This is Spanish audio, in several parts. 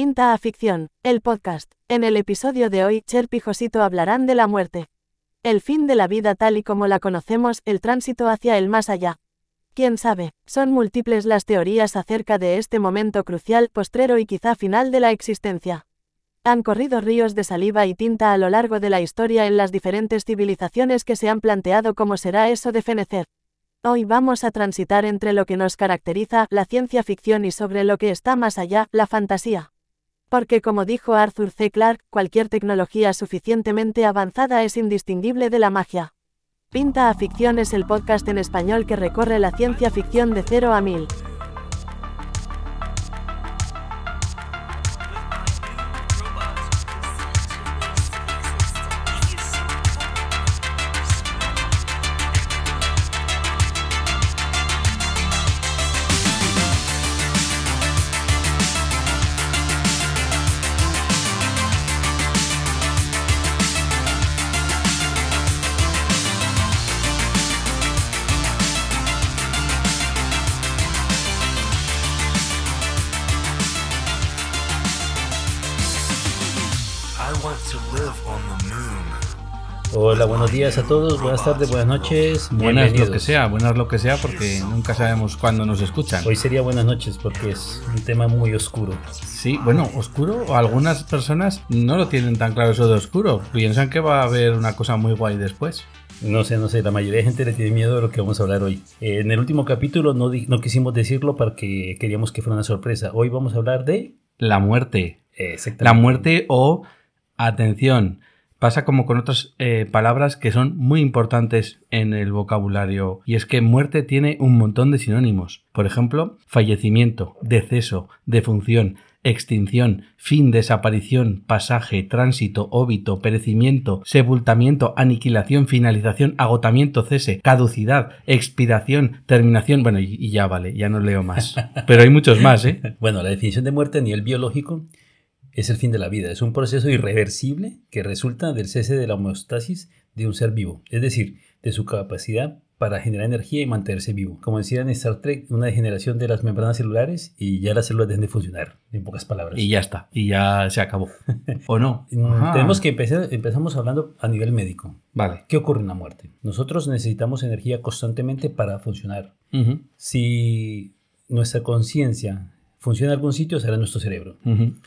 Pinta a Ficción, el podcast. En el episodio de hoy, Cherp y Josito hablarán de la muerte. El fin de la vida tal y como la conocemos, el tránsito hacia el más allá. Quién sabe, son múltiples las teorías acerca de este momento crucial, postrero y quizá final de la existencia. Han corrido ríos de saliva y tinta a lo largo de la historia en las diferentes civilizaciones que se han planteado cómo será eso de fenecer. Hoy vamos a transitar entre lo que nos caracteriza, la ciencia ficción y sobre lo que está más allá, la fantasía. Porque como dijo Arthur C. Clarke, cualquier tecnología suficientemente avanzada es indistinguible de la magia. Pinta a Ficción es el podcast en español que recorre la ciencia ficción de cero a mil. Hola, buenos días a todos, buenas tardes, buenas noches. Buenas lo que sea, buenas lo que sea, porque nunca sabemos cuándo nos escuchan. Hoy sería buenas noches porque es un tema muy oscuro. Sí, bueno, oscuro, algunas personas no lo tienen tan claro eso de oscuro, piensan que va a haber una cosa muy guay después. No sé, no sé, la mayoría de gente le tiene miedo de lo que vamos a hablar hoy. Eh, en el último capítulo no, no quisimos decirlo porque queríamos que fuera una sorpresa. Hoy vamos a hablar de... La muerte. La muerte o, atención, pasa como con otras eh, palabras que son muy importantes en el vocabulario y es que muerte tiene un montón de sinónimos. Por ejemplo, fallecimiento, deceso, defunción, extinción, fin, desaparición, pasaje, tránsito, óbito, perecimiento, sepultamiento, aniquilación, finalización, agotamiento, cese, caducidad, expiración, terminación. Bueno, y, ya vale, ya no leo más. Pero hay muchos más, ¿eh? Bueno, la definición de muerte a nivel biológico es el fin de la vida. Es un proceso irreversible que resulta del cese de la homeostasis de un ser vivo, es decir, de su capacidad para generar energía y mantenerse vivo. Como decía en Star Trek, una degeneración de las membranas celulares y ya las células dejan de funcionar, en pocas palabras. Y ya está, y ya se acabó. ¿O no? Mm, tenemos que empezar, empezamos hablando a nivel médico. Vale. ¿Qué ocurre en la muerte? Nosotros necesitamos energía constantemente para funcionar. Si nuestra conciencia funciona en algún sitio, será nuestro cerebro.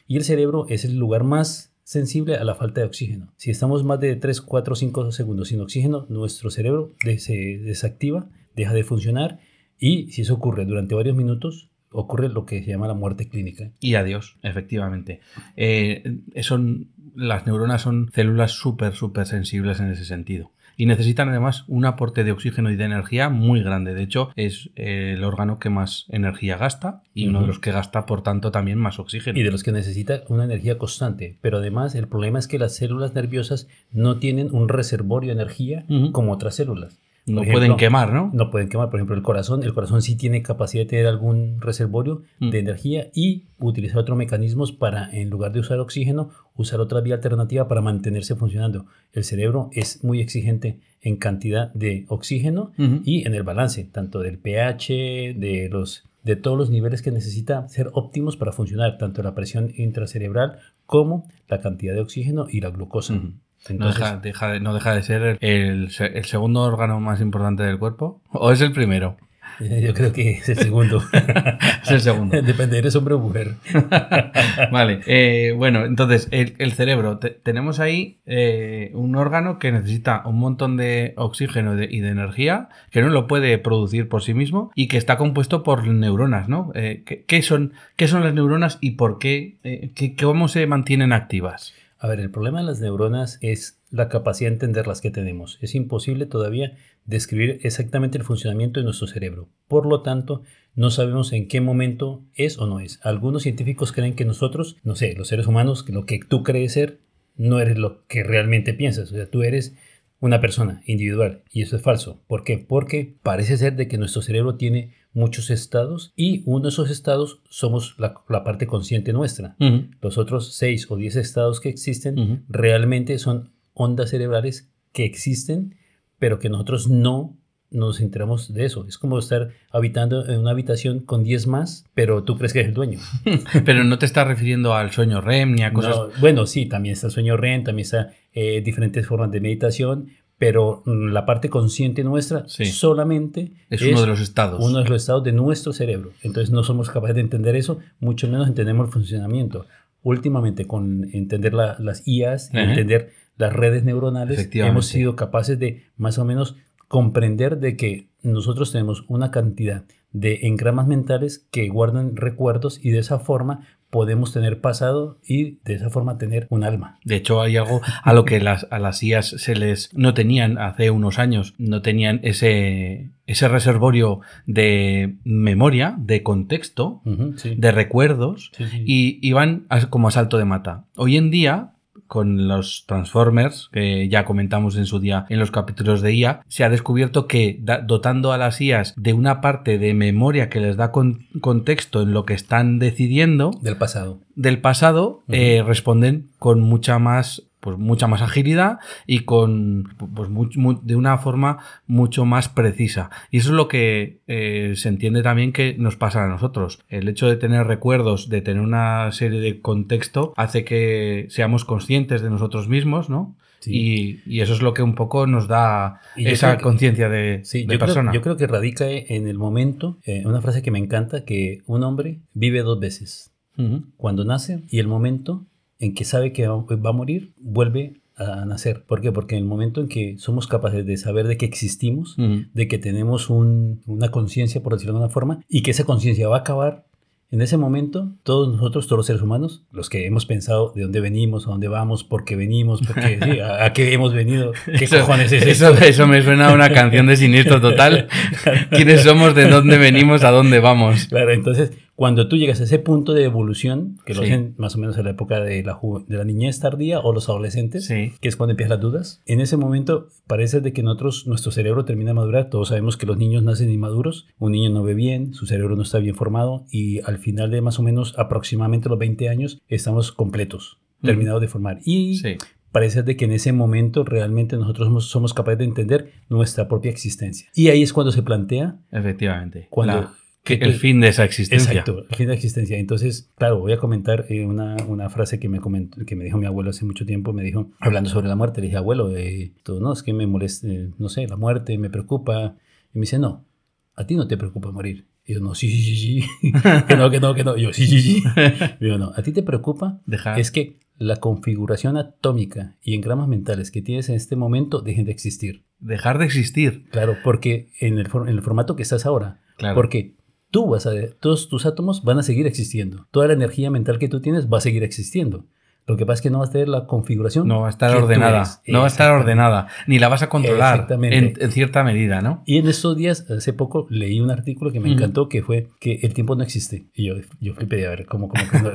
Y el cerebro es el lugar más sensible a la falta de oxígeno. Si estamos más de 3, 4, 5 segundos sin oxígeno, nuestro cerebro se desactiva, deja de funcionar y si eso ocurre durante varios minutos, ocurre lo que se llama la muerte clínica. Y adiós, efectivamente. Eh, son, las neuronas son células súper, súper sensibles en ese sentido y necesitan además un aporte de oxígeno y de energía muy grande. De hecho, es eh, el órgano que más energía gasta y uno de los que gasta, por tanto, también más oxígeno. Y de los que necesita una energía constante. Pero además, el problema es que las células nerviosas no tienen un reservorio de energía como otras células. No pueden quemar, ¿no? No pueden quemar. Por ejemplo, el corazón. El corazón sí tiene capacidad de tener algún reservorio de mm. energía y utilizar otros mecanismos para, en lugar de usar oxígeno, usar otra vía alternativa para mantenerse funcionando. El cerebro es muy exigente en cantidad de oxígeno y en el balance, tanto del pH, de los de todos los niveles que necesita ser óptimos para funcionar, tanto la presión intracerebral como la cantidad de oxígeno y la glucosa no, deja, de, no deja de ser el, el, segundo órgano más importante del cuerpo. ¿O es el primero? Yo creo que es el segundo. es el segundo. Depende, ¿eres hombre o mujer? vale. Eh, bueno, entonces, el, cerebro. tenemos ahí eh, un órgano que necesita un montón de oxígeno y de energía, que no lo puede producir por sí mismo y que está compuesto por neuronas, ¿no? Eh, ¿qué, son, ¿Qué son las neuronas y por qué, qué, cómo se mantienen activas? A ver, el problema de las neuronas es la capacidad de entender las que tenemos. Es imposible todavía describir exactamente el funcionamiento de nuestro cerebro. Por lo tanto, no sabemos en qué momento es o no es. Algunos científicos creen que nosotros, no sé, los seres humanos, que lo que tú crees ser, no eres lo que realmente piensas. O sea, tú eres una persona individual y eso es falso. ¿Por qué? Porque parece ser de que nuestro cerebro tiene muchos estados y uno de esos estados somos la, parte consciente nuestra. Los otros seis o diez estados que existen realmente son ondas cerebrales que existen pero que nosotros no nos enteramos de eso. Es como estar habitando en una habitación con 10 más, pero tú crees que eres el dueño. pero no te estás refiriendo al sueño REM ni a cosas... bueno, sí, también está el sueño REM, también está eh, diferentes formas de meditación, pero mm, la parte consciente nuestra solamente es, uno de los estados. Uno de los estados de nuestro cerebro. Entonces no somos capaces de entender eso, mucho menos entendemos el funcionamiento. Últimamente, con entender las IAS y entender las redes neuronales, hemos sido capaces de más o menos comprender de que nosotros tenemos una cantidad de engramas mentales que guardan recuerdos y de esa forma podemos tener pasado y de esa forma tener un alma. De hecho, hay algo a lo que las, a las IAS se les no tenían hace unos años, no tenían ese, ese reservorio de memoria, de contexto, de recuerdos, y iban como a salto de mata. Hoy en día con los Transformers, que ya comentamos en su día en los capítulos de IA, se ha descubierto que dotando a las IAs de una parte de memoria que les da contexto en lo que están decidiendo. Del pasado. Del pasado, eh, responden con mucha más pues mucha más agilidad y con pues de una forma mucho más precisa. Y eso es lo que eh, se entiende también que nos pasa a nosotros. El hecho de tener recuerdos, de tener una serie de contexto, hace que seamos conscientes de nosotros mismos, ¿no? Y, eso es lo que un poco nos da esa conciencia de, persona. yo creo que radica en el momento, eh, una frase que me encanta, que un hombre vive dos veces. Cuando nace y el momento en que sabe que va a morir, vuelve a nacer. ¿Por qué? Porque en el momento en que somos capaces de saber de que existimos, de que tenemos una conciencia, por decirlo de alguna forma, y que esa conciencia va a acabar, en ese momento, todos nosotros, todos los seres humanos, los que hemos pensado de dónde venimos, a dónde vamos, por qué venimos, porque, a, qué hemos venido, qué cojones es eso, eso, me suena a una canción de siniestro total. ¿Quiénes somos, de dónde venimos, a dónde vamos? Claro, entonces cuando tú llegas a ese punto de evolución, que lo hacen más o menos en la época de la, de la niñez tardía o los adolescentes, que es cuando empiezan las dudas, en ese momento parece de que nosotros, nuestro cerebro termina de madurar. Todos sabemos que los niños nacen inmaduros, un niño no ve bien, su cerebro no está bien formado y al final de más o menos aproximadamente los 20 años estamos completos, terminados de formar. Y parece de que en ese momento realmente nosotros somos, capaces de entender nuestra propia existencia. Y ahí es cuando se plantea. Efectivamente. Cuando, que el fin de esa existencia. Exacto, el fin de la existencia. Entonces, claro, voy a comentar eh, una, una, frase que me, comentó, que me dijo mi abuelo hace mucho tiempo. Me dijo, hablando sobre la muerte, le dije, abuelo, eh, todo, no, es que me molesta, no sé, la muerte me preocupa. Y me dice, no, a ti no te preocupa morir. Y yo, no, sí, sí, sí, sí. que no, que no, que no. Y yo, sí, sí, sí. Y yo, no, a ti te preocupa Dejar. es que la configuración atómica y engramas mentales que tienes en este momento dejen de existir. Dejar de existir. Claro, porque en el, en el formato que estás ahora. Claro. Porque tú vas a, todos tus átomos van a seguir existiendo. Toda la energía mental que tú tienes va a seguir existiendo. Lo que pasa es que no vas a tener la configuración. No va a estar ordenada. No va a estar ordenada. Ni la vas a controlar en, en, cierta medida, ¿no? Y en estos días, hace poco, leí un artículo que me encantó que fue que el tiempo no existe. Y yo, yo flipé a ver, ¿cómo,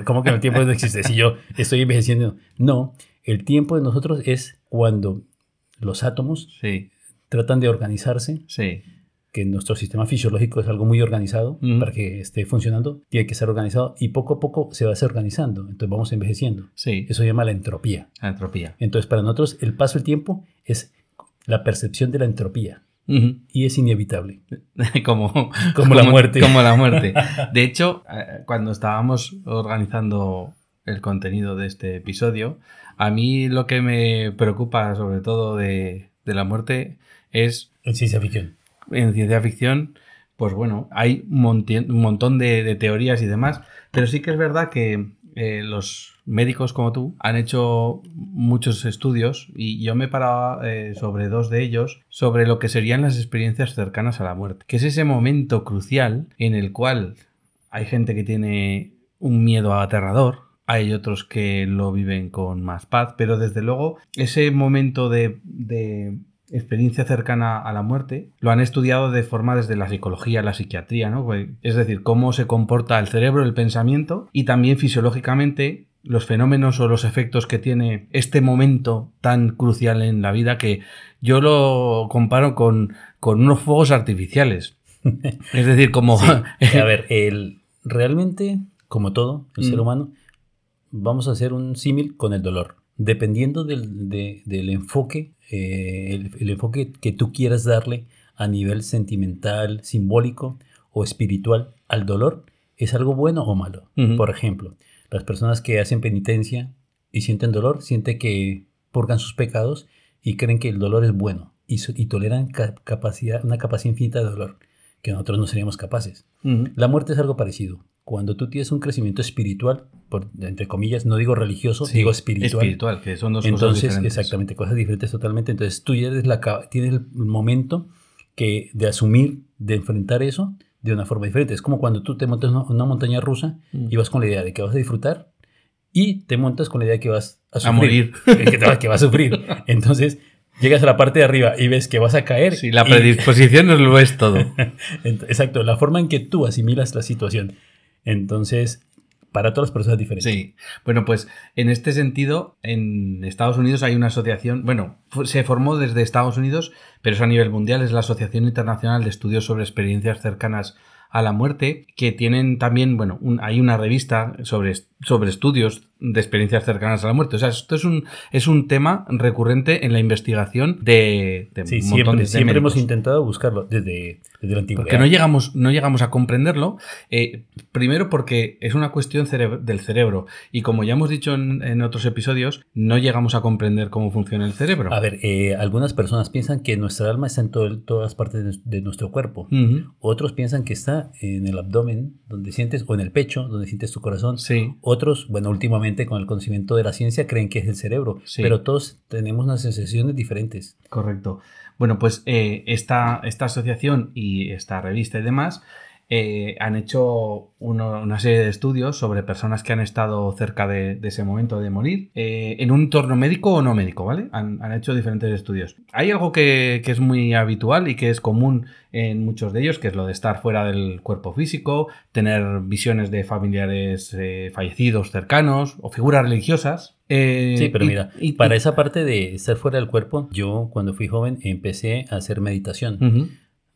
cómo, que el tiempo no existe? Si yo estoy envejeciendo. No, el tiempo de nosotros es cuando los átomos tratan de organizarse. Sí que nuestro sistema fisiológico es algo muy organizado para que esté funcionando, tiene que ser organizado y poco a poco se va a ser organizando, entonces vamos envejeciendo. Sí. Eso se llama la entropía. La entropía. Entonces para nosotros el paso del tiempo es la percepción de la entropía. Y es inevitable. como, como, la muerte. Como la muerte. De hecho, eh, cuando estábamos organizando el contenido de este episodio, a mí lo que me preocupa sobre todo de, de la muerte es... En ciencia ficción en ciencia ficción, pues bueno, hay un, montón de, teorías y demás, pero sí que es verdad que eh, los médicos como tú han hecho muchos estudios y yo me paraba eh, sobre dos de ellos, sobre lo que serían las experiencias cercanas a la muerte, que es ese momento crucial en el cual hay gente que tiene un miedo aterrador, hay otros que lo viven con más paz, pero desde luego ese momento de experiencia cercana a la muerte, lo han estudiado de forma desde la psicología, la psiquiatría, ¿no? Pues, es decir, cómo se comporta el cerebro, el pensamiento y también fisiológicamente los fenómenos o los efectos que tiene este momento tan crucial en la vida que yo lo comparo con, con unos fuegos artificiales. es decir, como... a ver, el, realmente, como todo, el ser mm. humano, vamos a hacer un símil con el dolor. Dependiendo del, del enfoque eh, el, enfoque que tú quieras darle a nivel sentimental, simbólico o espiritual al dolor es algo bueno o malo. Por ejemplo, las personas que hacen penitencia y sienten dolor, sienten que purgan sus pecados y creen que el dolor es bueno y, toleran capacidad, una capacidad infinita de dolor que nosotros no seríamos capaces. La muerte es algo parecido. Cuando tú tienes un crecimiento espiritual, por, entre comillas, no digo religioso, digo espiritual. Espiritual, que son dos Entonces, cosas diferentes. exactamente, cosas diferentes totalmente. Entonces tú ya eres la, tienes el momento que, de asumir, de enfrentar eso de una forma diferente. Es como cuando tú te montas en una montaña rusa mm. y vas con la idea de que vas a disfrutar y te montas con la idea de que vas a sufrir. A morir. que, te, que vas a sufrir. Entonces, llegas a la parte de arriba y ves que vas a caer. Sí, la predisposición no lo es todo. Exacto, la forma en que tú asimilas la situación. Entonces, para todas las personas diferentes. Sí. Bueno, pues en este sentido, en Estados Unidos hay una asociación, bueno, se formó desde Estados Unidos, pero es a nivel mundial, es la Asociación Internacional de Estudios sobre Experiencias Cercanas a la muerte, que tienen también, bueno, hay una revista sobre, sobre estudios de experiencias cercanas a la muerte. O sea, esto es un, es un tema recurrente en la investigación de, de sí, siempre, siempre hemos intentado buscarlo desde, desde la antigüedad. Porque no llegamos, no llegamos a comprenderlo, eh, primero porque es una cuestión del cerebro y como ya hemos dicho en, otros episodios, no llegamos a comprender cómo funciona el cerebro. A ver, eh, algunas personas piensan que nuestra alma está en todas partes de, nuestro cuerpo. Otros piensan que está en el abdomen, donde sientes, o en el pecho, donde sientes tu corazón. Sí. Otros, bueno, últimamente con el conocimiento de la ciencia creen que es el cerebro, pero todos tenemos unas sensaciones diferentes. Correcto. Bueno, pues eh, esta, esta asociación y esta revista y demás eh, han hecho una serie de estudios sobre personas que han estado cerca de, ese momento de morir, eh, en un entorno médico o no médico, ¿vale? Han, hecho diferentes estudios. Hay algo que, es muy habitual y que es común en muchos de ellos, que es lo de estar fuera del cuerpo físico, tener visiones de familiares eh, fallecidos cercanos o figuras religiosas. sí, pero mira, y, para esa parte de estar fuera del cuerpo, yo cuando fui joven empecé a hacer meditación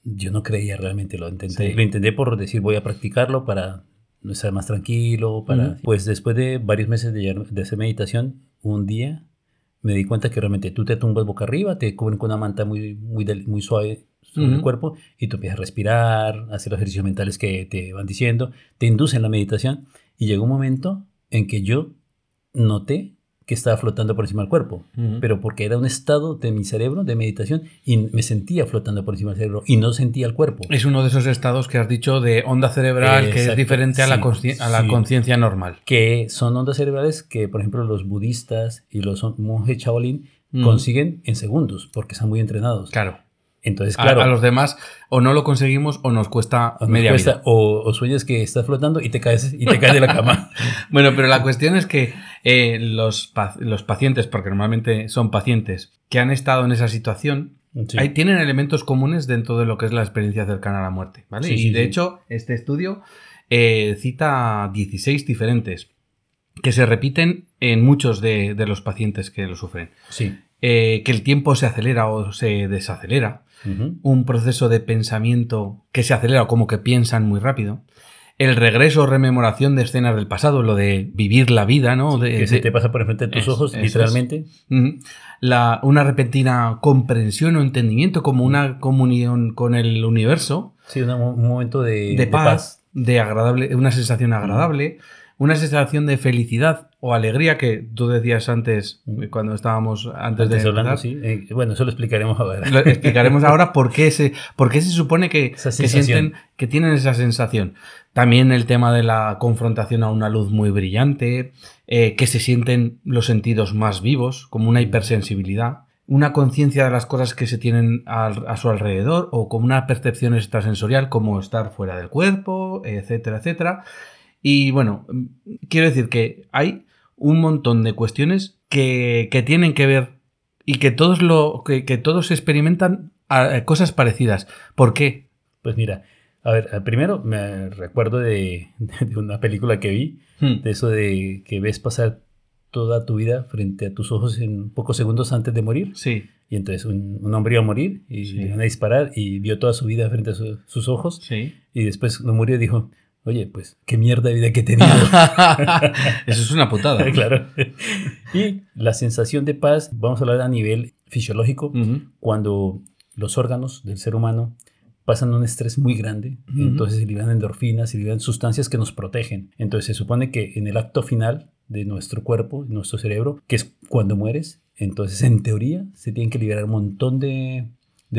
yo no creía realmente, lo intenté. Lo intenté por decir voy a practicarlo para estar más tranquilo, para... Pues después de varios meses de, hacer meditación, un día me di cuenta que realmente tú te tumbas boca arriba, te cubren con una manta muy, muy, muy suave sobre el cuerpo y tú empiezas a respirar, a hacer los ejercicios mentales que te van diciendo, te inducen la meditación y llegó un momento en que yo noté que estaba flotando por encima del cuerpo, pero porque era un estado de mi cerebro de meditación y me sentía flotando por encima del cerebro y no sentía el cuerpo. Es uno de esos estados que has dicho de onda cerebral que es diferente a la conciencia normal. Que son ondas cerebrales que, por ejemplo, los budistas y los monjes Shaolin consiguen en segundos porque están muy entrenados. Claro. Entonces, claro. A, los demás o no lo conseguimos o nos cuesta media vida. O, sueñas que estás flotando y te caes, y te caes de la cama. bueno, pero la cuestión es que eh, los, los, pacientes, porque normalmente son pacientes que han estado en esa situación, tienen elementos comunes dentro de lo que es la experiencia cercana a la muerte. ¿vale? y de hecho, este estudio eh, cita 16 diferentes que se repiten en muchos de, los pacientes que lo sufren. Sí. Eh, que el tiempo se acelera o se desacelera un proceso de pensamiento que se acelera, como que piensan muy rápido. El regreso o rememoración de escenas del pasado, lo de vivir la vida, ¿no? de, que se te pasa por enfrente de tus ojos, literalmente. la, una repentina comprensión o entendimiento, como una comunión con el universo. Sí, un momento de, paz, de, agradable, una sensación agradable, una sensación de felicidad o alegría que tú decías antes, cuando estábamos antes, de hablando, sí. Eh, bueno, eso lo explicaremos ahora. Lo explicaremos ahora por qué se, por se supone que, sienten, que tienen esa sensación. También el tema de la confrontación a una luz muy brillante, eh, que se sienten los sentidos más vivos, como una hipersensibilidad una conciencia de las cosas que se tienen a, su alrededor o como una percepción extrasensorial como estar fuera del cuerpo, etcétera, etcétera. Y bueno, quiero decir que hay un montón de cuestiones que, tienen que ver y que todos, lo, que, todos experimentan cosas parecidas. ¿Por qué? Pues mira, a ver, primero me recuerdo de, una película que vi, hmm. de eso de que ves pasar toda tu vida frente a tus ojos en pocos segundos antes de morir. Sí. Y entonces un, hombre iba a morir y le iban a disparar y vio toda su vida frente a sus ojos. Sí. Y después cuando murió dijo, Oye, pues qué mierda de vida que he tenido. Eso es una putada. claro. Y la sensación de paz, vamos a hablar a nivel fisiológico, cuando los órganos del ser humano pasan un estrés muy grande, entonces se liberan endorfinas, se liberan sustancias que nos protegen. Entonces se supone que en el acto final de nuestro cuerpo, nuestro cerebro, que es cuando mueres, entonces en teoría se tienen que liberar un montón de,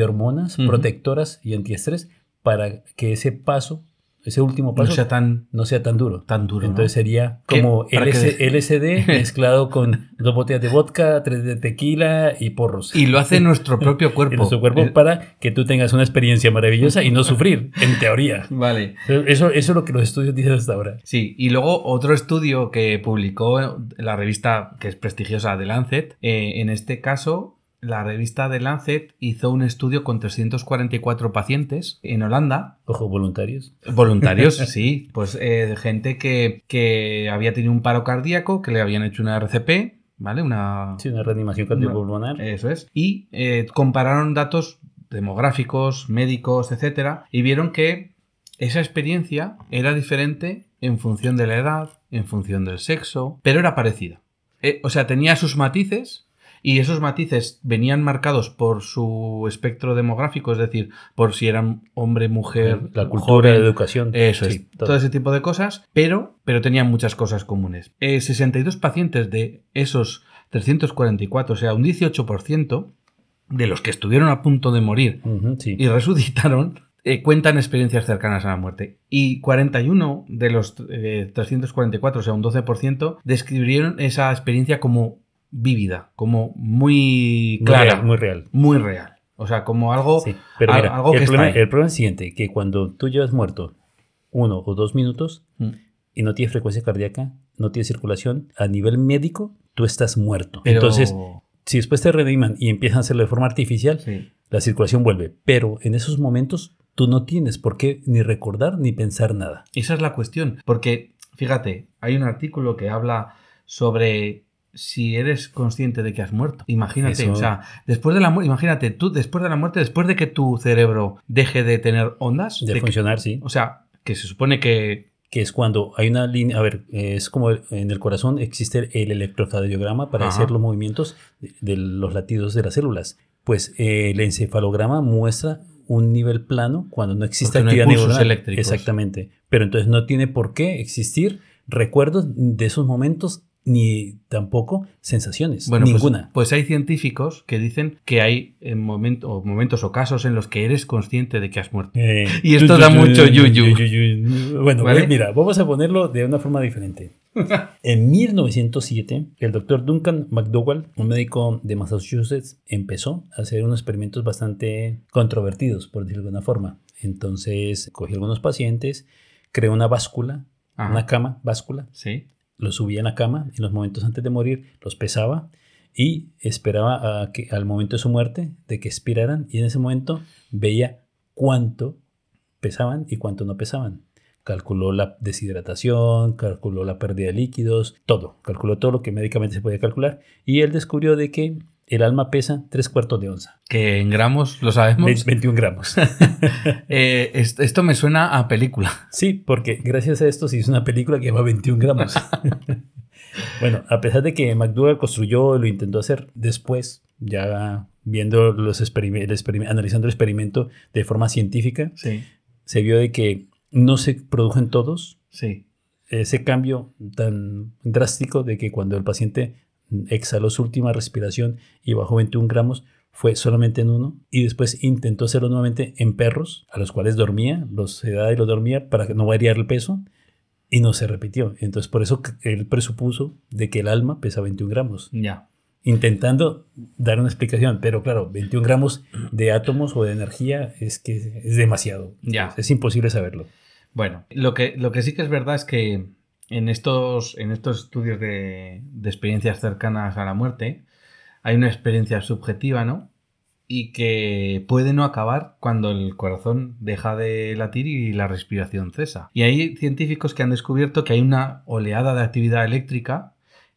hormonas protectoras y antiestrés para que ese paso ese último paso no sea tan, no sea tan duro. Tan duro. Entonces sería como LSD mezclado con dos botellas de vodka, tres de tequila y porros. Y lo hace nuestro propio cuerpo. nuestro cuerpo eh, para que tú tengas una experiencia maravillosa y no sufrir, en teoría. Vale. Eso, eso es lo que los estudios dicen hasta ahora. Sí, y luego otro estudio que publicó la revista que es prestigiosa de Lancet, eh, en este caso la revista de Lancet hizo un estudio con 344 pacientes en Holanda. Ojo, voluntarios. Voluntarios, sí. Pues eh, gente que, había tenido un paro cardíaco, que le habían hecho una RCP, ¿vale? Una, sí, una reanimación cardiopulmonar. Eso es. Y eh, compararon datos demográficos, médicos, etcétera, y vieron que esa experiencia era diferente en función de la edad, en función del sexo, pero era parecida. Eh, o sea, tenía sus matices, y esos matices venían marcados por su espectro demográfico, es decir, por si eran hombre, mujer, la cultura, la educación. Eso es, todo. ese tipo de cosas, pero, pero tenían muchas cosas comunes. 62 eh, pacientes de esos 344, o sea, un 18% de los que estuvieron a punto de morir y resucitaron, eh, cuentan experiencias cercanas a la muerte. Y 41 de los 344, eh, o sea, un 12%, describieron esa experiencia como vívida, como muy clara. Muy real. Muy real. O sea, como algo, pero algo el que problema, El problema es el siguiente, que cuando tú llevas muerto uno o dos minutos mm. y no tienes frecuencia cardíaca, no tienes circulación, a nivel médico tú estás muerto. Entonces, si después te reaniman y empiezan a hacerlo de forma artificial, la circulación vuelve. Pero en esos momentos tú no tienes por qué ni recordar ni pensar nada. Esa es la cuestión, porque fíjate, hay un artículo que habla sobre si eres consciente de que has muerto. Imagínate, o sea, después de la muerte, imagínate, tú después de la muerte, después de que tu cerebro deje de tener ondas. De, funcionar, sí. O sea, que se supone que... Que es cuando hay una línea, a ver, es como en el corazón existe el electrocardiograma para hacer los movimientos de, los latidos de las células. Pues eh, el encefalograma muestra un nivel plano cuando no existe actividad no eléctricos. Exactamente. Pero entonces no tiene por qué existir recuerdos de esos momentos ni tampoco sensaciones. Bueno, pues, ninguna. Pues, hay científicos que dicen que hay en momentos o casos en los que eres consciente de que has muerto. Eh, y esto da mucho yuyu. Bueno, mira, vamos a ponerlo de una forma diferente. en 1907, el doctor Duncan McDowell, un médico de Massachusetts, empezó a hacer unos experimentos bastante controvertidos, por decirlo de alguna forma. Entonces, cogió algunos pacientes, creó una báscula, una cama, báscula, ¿Sí? Los subía en la cama en los momentos antes de morir, los pesaba y esperaba a que al momento de su muerte, de que expiraran, y en ese momento veía cuánto pesaban y cuánto no pesaban. Calculó la deshidratación, calculó la pérdida de líquidos, todo. Calculó todo lo que médicamente se podía calcular. Y él descubrió de que el alma pesa tres cuartos de onza. Que en gramos lo sabemos. 21 gramos. Eh, esto me suena a película. Sí, porque gracias a esto se hizo una película que lleva 21 gramos. bueno, a pesar de que McDougall construyó, lo intentó hacer después, ya viendo los experimentos, analizando el experimento de forma científica, se vio de que no se produjo en todos. Sí. Ese cambio tan drástico de que cuando el paciente exhaló su última respiración y bajó 21 gramos, fue solamente en uno y después intentó hacerlo nuevamente en perros a los cuales dormía, los sedaba y los dormía para no variar el peso y no se repitió. Entonces por eso él presupuso de que el alma pesa 21 gramos. Ya. Intentando dar una explicación, pero claro, 21 gramos de átomos o de energía es que es demasiado. Ya. Es imposible saberlo. Bueno, lo que, lo que sí que es verdad es que en estos, en estos estudios de, experiencias cercanas a la muerte, hay una experiencia subjetiva, ¿no? Y que puede no acabar cuando el corazón deja de latir y la respiración cesa. Y hay científicos que han descubierto que hay una oleada de actividad eléctrica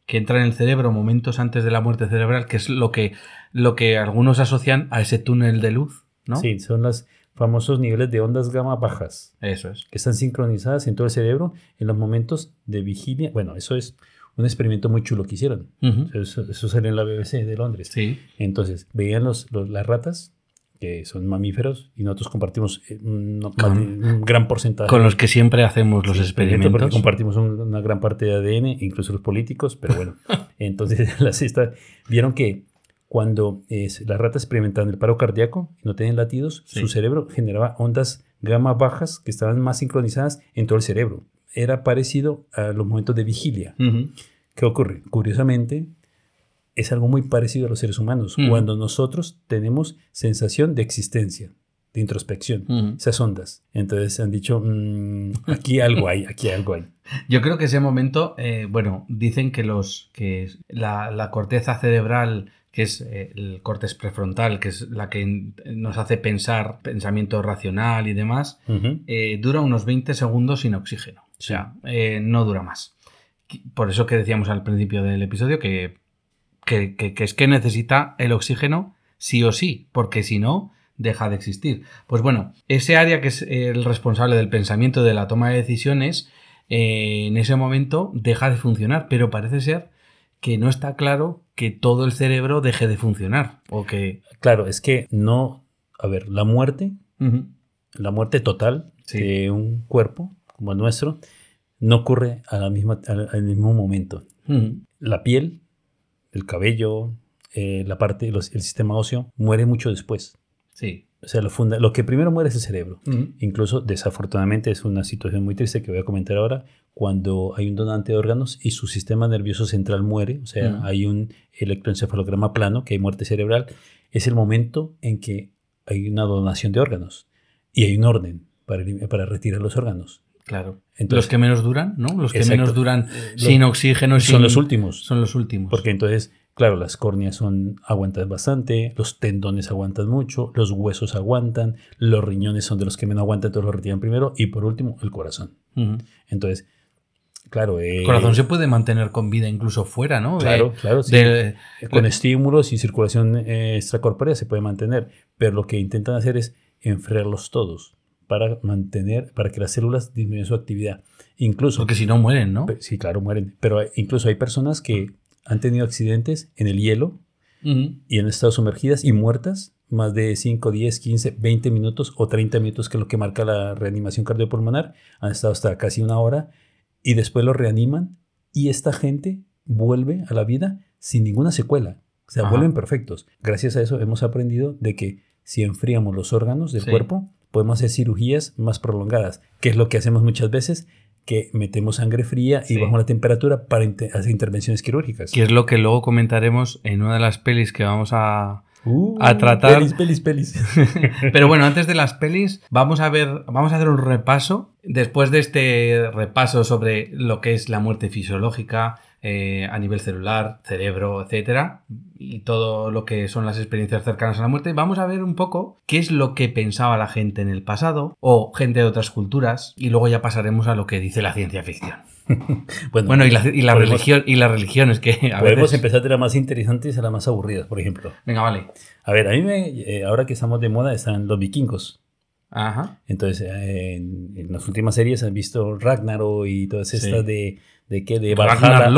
que entra en el cerebro momentos antes de la muerte cerebral, que es lo que, lo que algunos asocian a ese túnel de luz, ¿no? Sí, son las, famosos niveles de ondas gamma bajas. Eso es. Que están sincronizadas en todo el cerebro en los momentos de vigilia. Bueno, eso es un experimento muy chulo que hicieron. eso, salió en la BBC de Londres. Sí. Entonces, veían los, las ratas que son mamíferos, y nosotros compartimos eh, un, un gran porcentaje. Con los que siempre hacemos los experimentos. Porque compartimos una gran parte de ADN, incluso los políticos, pero bueno. entonces las estas vieron que cuando es, las ratas experimentaban el paro cardíaco y no tenían latidos, su cerebro generaba ondas gamma bajas que estaban más sincronizadas en todo el cerebro. Era parecido a los momentos de vigilia. ¿Qué ocurre? Curiosamente, es algo muy parecido a los seres humanos, cuando nosotros tenemos sensación de existencia, de introspección, esas ondas. Entonces han dicho, mm, aquí algo hay, aquí algo hay. Yo creo que ese momento, eh, bueno, dicen que, los, que la, corteza cerebral que es eh, el córtex prefrontal, que es la que nos hace pensar, pensamiento racional y demás, eh, dura unos 20 segundos sin oxígeno. O sea, no dura más. Por eso que decíamos al principio del episodio que que, es que necesita el oxígeno sí o sí, porque si no, deja de existir. Pues bueno, ese área que es el responsable del pensamiento de la toma de decisiones, eh, en ese momento deja de funcionar, pero parece ser que no está claro que todo el cerebro deje de funcionar. O que... Claro, es que no. A ver, la muerte, la muerte total de un cuerpo como el nuestro, no ocurre a la misma, al, mismo momento. La piel el cabello, eh, la parte, el sistema óseo, muere mucho después. Sí. O sea, lo, funda, lo que primero muere es el cerebro. Incluso, desafortunadamente, es una situación muy triste que voy a comentar ahora, cuando hay un donante de órganos y su sistema nervioso central muere, o sea, hay un electroencefalograma plano, que hay muerte cerebral, es el momento en que hay una donación de órganos y hay un orden para, para retirar los órganos. Claro. Entonces, los que menos duran, ¿no? Los que menos duran eh, sin oxígeno. Son los últimos. Son los últimos. Porque entonces, claro, las córneas son, aguantan bastante, los tendones aguantan mucho, los huesos aguantan, los riñones son de los que menos aguantan, todos los retiran primero, y por último, el corazón. Entonces, claro. el corazón se puede mantener con vida incluso fuera, ¿no? Claro, claro. Sí. con estímulos y circulación eh, extracorpórea se puede mantener, pero lo que intentan hacer es enfriarlos todos para mantener, para que las células disminuyan su actividad. Incluso. Porque si no mueren, ¿no? Sí, claro, mueren. Pero incluso hay personas que han tenido accidentes en el hielo y han estado sumergidas y muertas más de 5, 10, 15, 20 minutos o 30 minutos, que es lo que marca la reanimación cardiopulmonar. Han estado hasta casi una hora y después lo reaniman y esta gente vuelve a la vida sin ninguna secuela. O sea, vuelven perfectos. Gracias a eso hemos aprendido de que si enfriamos los órganos del cuerpo, podemos hacer cirugías más prolongadas, que es lo que hacemos muchas veces, que metemos sangre fría y bajamos la temperatura para hacer intervenciones quirúrgicas. Que es lo que luego comentaremos en una de las pelis que vamos a, uh, a tratar. Pelis, pelis, pelis. Pero bueno, antes de las pelis, vamos a ver, vamos a hacer un repaso. Después de este repaso sobre lo que es la muerte fisiológica, eh, a nivel celular, cerebro, etcétera, y todo lo que son las experiencias cercanas a la muerte, vamos a ver un poco qué es lo que pensaba la gente en el pasado o gente de otras culturas, y luego ya pasaremos a lo que dice la ciencia ficción. bueno, y, la, religión y las religiones que a podemos empezar de las más interesantes a las más aburridas, por ejemplo. Venga, vale. A ver, a mí me, eh, ahora que estamos de moda están los vikingos. Ajá. Entonces, en, las últimas series han visto Ragnarok y todas estas de de qué de Valhalla,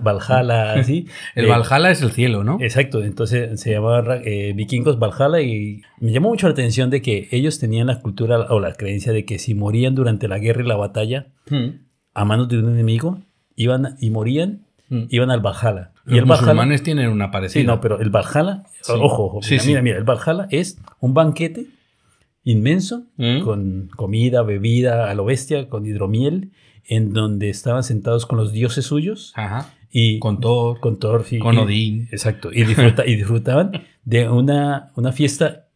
Valhalla, así. el Valhalla es el cielo, ¿no? Exacto, entonces se llamaba eh, vikingos Valhalla y me llamó mucho la atención de que ellos tenían la cultura o la creencia de que si morían durante la guerra y la batalla hmm. A manos de un enemigo, iban y morían, hmm. iban al Valhalla. Los y el musulmanes tienen una parecida. Sí, no, pero el Valhalla, ojo, ojo mira, mira, el Valhalla es un banquete inmenso hmm. con comida, bebida a lo bestia, con hidromiel en donde estaban sentados con los dioses suyos. Ajá. Y con Thor. Con Thor, Con Odín. Exacto. Y, y disfrutaban de una, una fiesta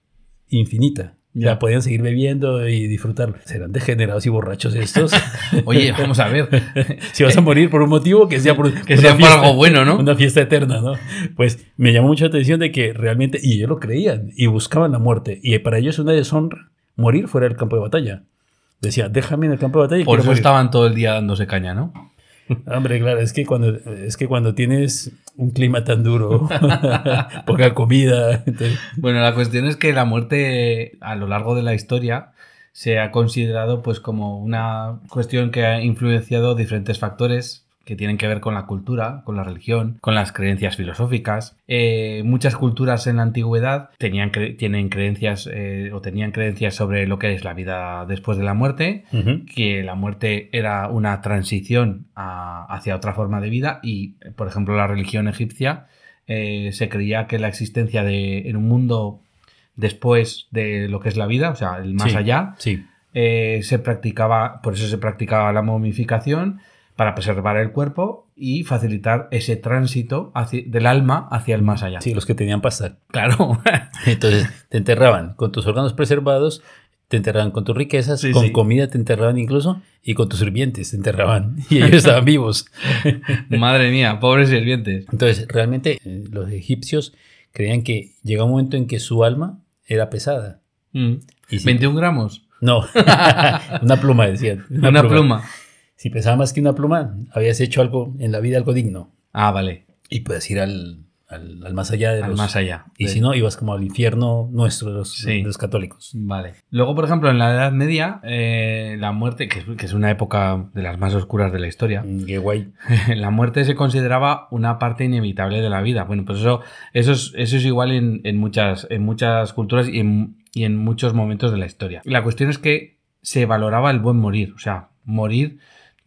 infinita. Ya podían seguir bebiendo y disfrutarlo. Serán degenerados y borrachos estos. Oye, vamos a ver. si vas a morir por un motivo, que sea por, que sea por algo bueno, ¿no? Una fiesta eterna, ¿no? Pues me llamó mucho la atención de que realmente, y ellos lo creían, y buscaban la muerte. Y para ellos es una deshonra morir fuera del campo de batalla. Decía, déjame en el campo de batalla. Por eso estaban todo el día dándose caña, ¿no? Hombre, claro, es que cuando, es que cuando tienes un clima tan duro, poca comida. Bueno, la cuestión es que la muerte a lo largo de la historia se ha considerado pues como una cuestión que ha influenciado diferentes factores que tienen que ver con la cultura, con la religión, con las creencias filosóficas. Eh, muchas culturas en la antigüedad tenían tienen creencias eh, o tenían creencias sobre lo que es la vida después de la muerte, que la muerte era una transición hacia otra forma de vida y, por ejemplo, la religión egipcia eh, se creía que la existencia de en un mundo después de lo que es la vida, o sea, el más allá, se practicaba, por eso se practicaba la momificación para preservar el cuerpo y facilitar ese tránsito del alma hacia el más allá. Sí, los que tenían pasta. Claro. Entonces te enterraban con tus órganos preservados, te enterraban con tus riquezas, con comida te enterraban incluso y con tus sirvientes te enterraban y ellos estaban vivos. Madre mía, pobres sirvientes. Entonces, realmente eh, los egipcios creían que llegaba un momento en que su alma era pesada. Mm. Y ¿21 gramos? No, una pluma decían. Una, pluma. Si pesaba más que una pluma, habías hecho algo en la vida, algo digno. Ah, vale. Y puedes ir al, al, más allá de al más allá. Y si no, ibas como al infierno nuestro de los, católicos. Vale. Luego, por ejemplo, en la Edad Media, eh, la muerte, que es, una época de las más oscuras de la historia. Mm, qué guay. la muerte se consideraba una parte inevitable de la vida. Bueno, pues eso, eso, es, eso es igual en, muchas, en muchas culturas y en, y en muchos momentos de la historia. La cuestión es que se valoraba el buen morir. O sea, morir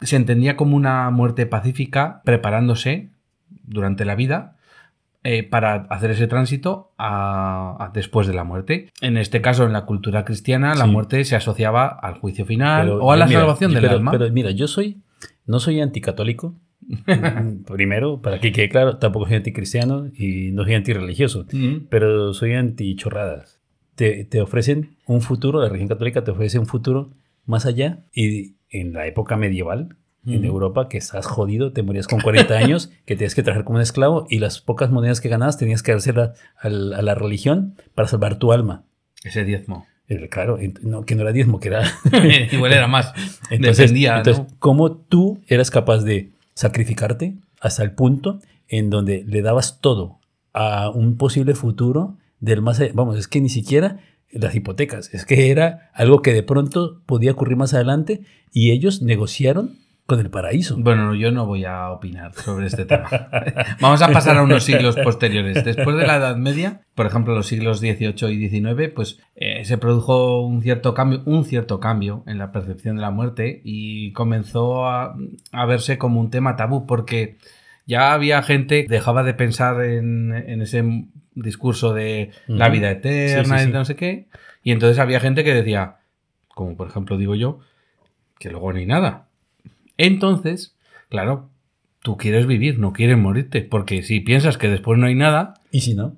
se entendía como una muerte pacífica preparándose durante la vida eh, para hacer ese tránsito a, después de la muerte. En este caso, en la cultura cristiana, la muerte se asociaba al juicio final o a la salvación del alma. Pero mira, yo soy, no soy anticatólico. Primero, para que quede claro, tampoco soy anticristiano y no soy antirreligioso, pero soy antichorradas. Te, te ofrecen un futuro, la religión católica te ofrece un futuro más allá y en la época medieval, en Europa, que estás jodido, te morías con 40 años, que tenías que trabajar como un esclavo y las pocas monedas que ganabas tenías que dárselas a, la religión para salvar tu alma. Ese diezmo. Claro, no, que no era diezmo, que era... Igual era más. Entonces, entonces ¿cómo tú eras capaz de sacrificarte hasta el punto en donde le dabas todo a un posible futuro del más... Vamos, es que ni siquiera las hipotecas. Es que era algo que de pronto podía ocurrir más adelante y ellos negociaron con el paraíso. Bueno, yo no voy a opinar sobre este tema. Vamos a pasar a unos siglos posteriores. Después de la Edad Media, por ejemplo, los siglos XVIII y XIX, pues eh, se produjo un cierto cambio, un cierto cambio en la percepción de la muerte y comenzó a, verse como un tema tabú porque ya había gente que dejaba de pensar en, en ese discurso de la vida eterna y no sé qué. Y entonces había gente que decía, como por ejemplo digo yo, que luego no hay nada. Entonces, claro, tú quieres vivir, no quieres morirte, porque si piensas que después no hay nada... ¿Y si no?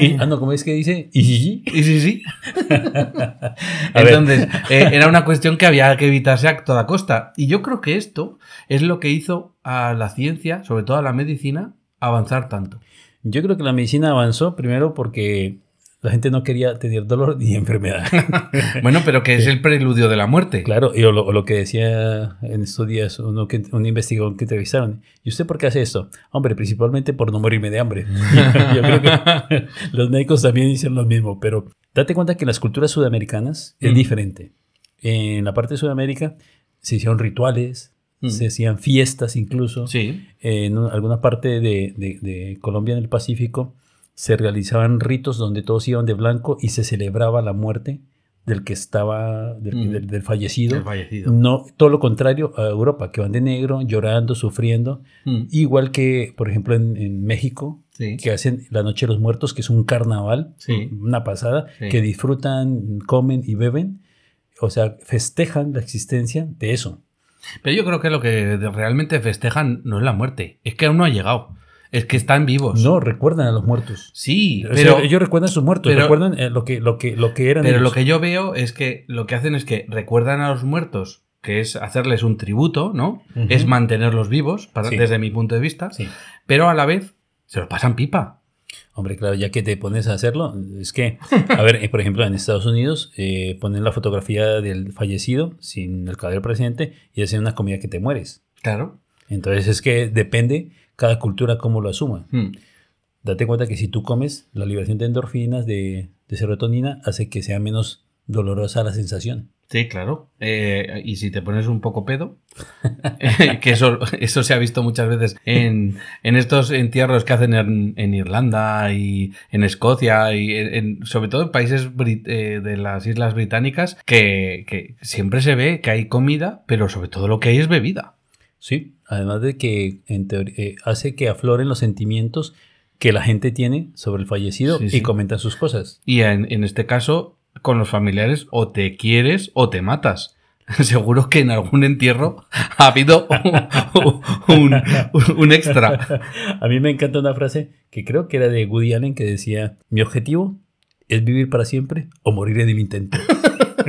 Y, ah, no, ¿cómo es que dice? ¿Y si sí? ¿Y si sí? Entonces, eh, era una cuestión que había que evitarse a toda costa. Y yo creo que esto es lo que hizo a la ciencia, sobre todo a la medicina, avanzar tanto. Yo creo que la medicina avanzó primero porque la gente no quería tener dolor ni enfermedad. bueno, pero que es el preludio de la muerte. Claro, y lo, lo que decía en estos días uno que, un investigador que entrevistaron. ¿Y usted por qué hace esto? Hombre, principalmente por no morirme de hambre. Yo creo que los médicos también dicen lo mismo, pero date cuenta que en las culturas sudamericanas es mm. diferente. En la parte de Sudamérica se hicieron rituales, Mm. Se hacían fiestas incluso. Sí. en alguna parte de, Colombia en el Pacífico se realizaban ritos donde todos iban de blanco y se celebraba la muerte del que estaba, del, mm. fallecido. No, todo lo contrario a Europa, que van de negro, llorando, sufriendo. Mm. Igual que, por ejemplo, en, México, que hacen la Noche de los Muertos, que es un carnaval, una pasada, que disfrutan, comen y beben. O sea, festejan la existencia de eso. Pero yo creo que lo que realmente festejan no es la muerte, es que aún no ha llegado. Es que están vivos. No, recuerdan a los muertos. Sí, pero ellos recuerdan a sus muertos, recuerdan eh, lo que, lo que, lo que eran. Pero lo que yo veo es que lo que hacen es que recuerdan a los muertos, que es hacerles un tributo, ¿no? Es mantenerlos vivos, desde mi punto de vista. Pero a la vez se los pasan pipa. Hombre, claro, ya que te pones a hacerlo, es que, a ver, eh, por ejemplo, en Estados Unidos eh, ponen la fotografía del fallecido sin el cadáver presente y hacen una comida que te mueres. Claro. Entonces es que depende cada cultura cómo lo asuma. Hmm. Date cuenta que si tú comes, la liberación de endorfinas, de, serotonina, hace que sea menos dolorosa la sensación. Sí, claro. Eh, y si te pones un poco pedo, que eso, eso se ha visto muchas veces en, estos entierros que hacen en, Irlanda y en Escocia y en, sobre todo en países eh, de las Islas Británicas, que, siempre se ve que hay comida, pero sobre todo lo que hay es bebida. Sí, además de que en eh, hace que afloren los sentimientos que la gente tiene sobre el fallecido y comentan sus cosas. Y en, en este caso, con los familiares o te quieres o te matas. Seguro que en algún entierro ha habido un, extra. A mí me encanta una frase que creo que era de Woody Allen que decía, mi objetivo es vivir para siempre o morir en el intento.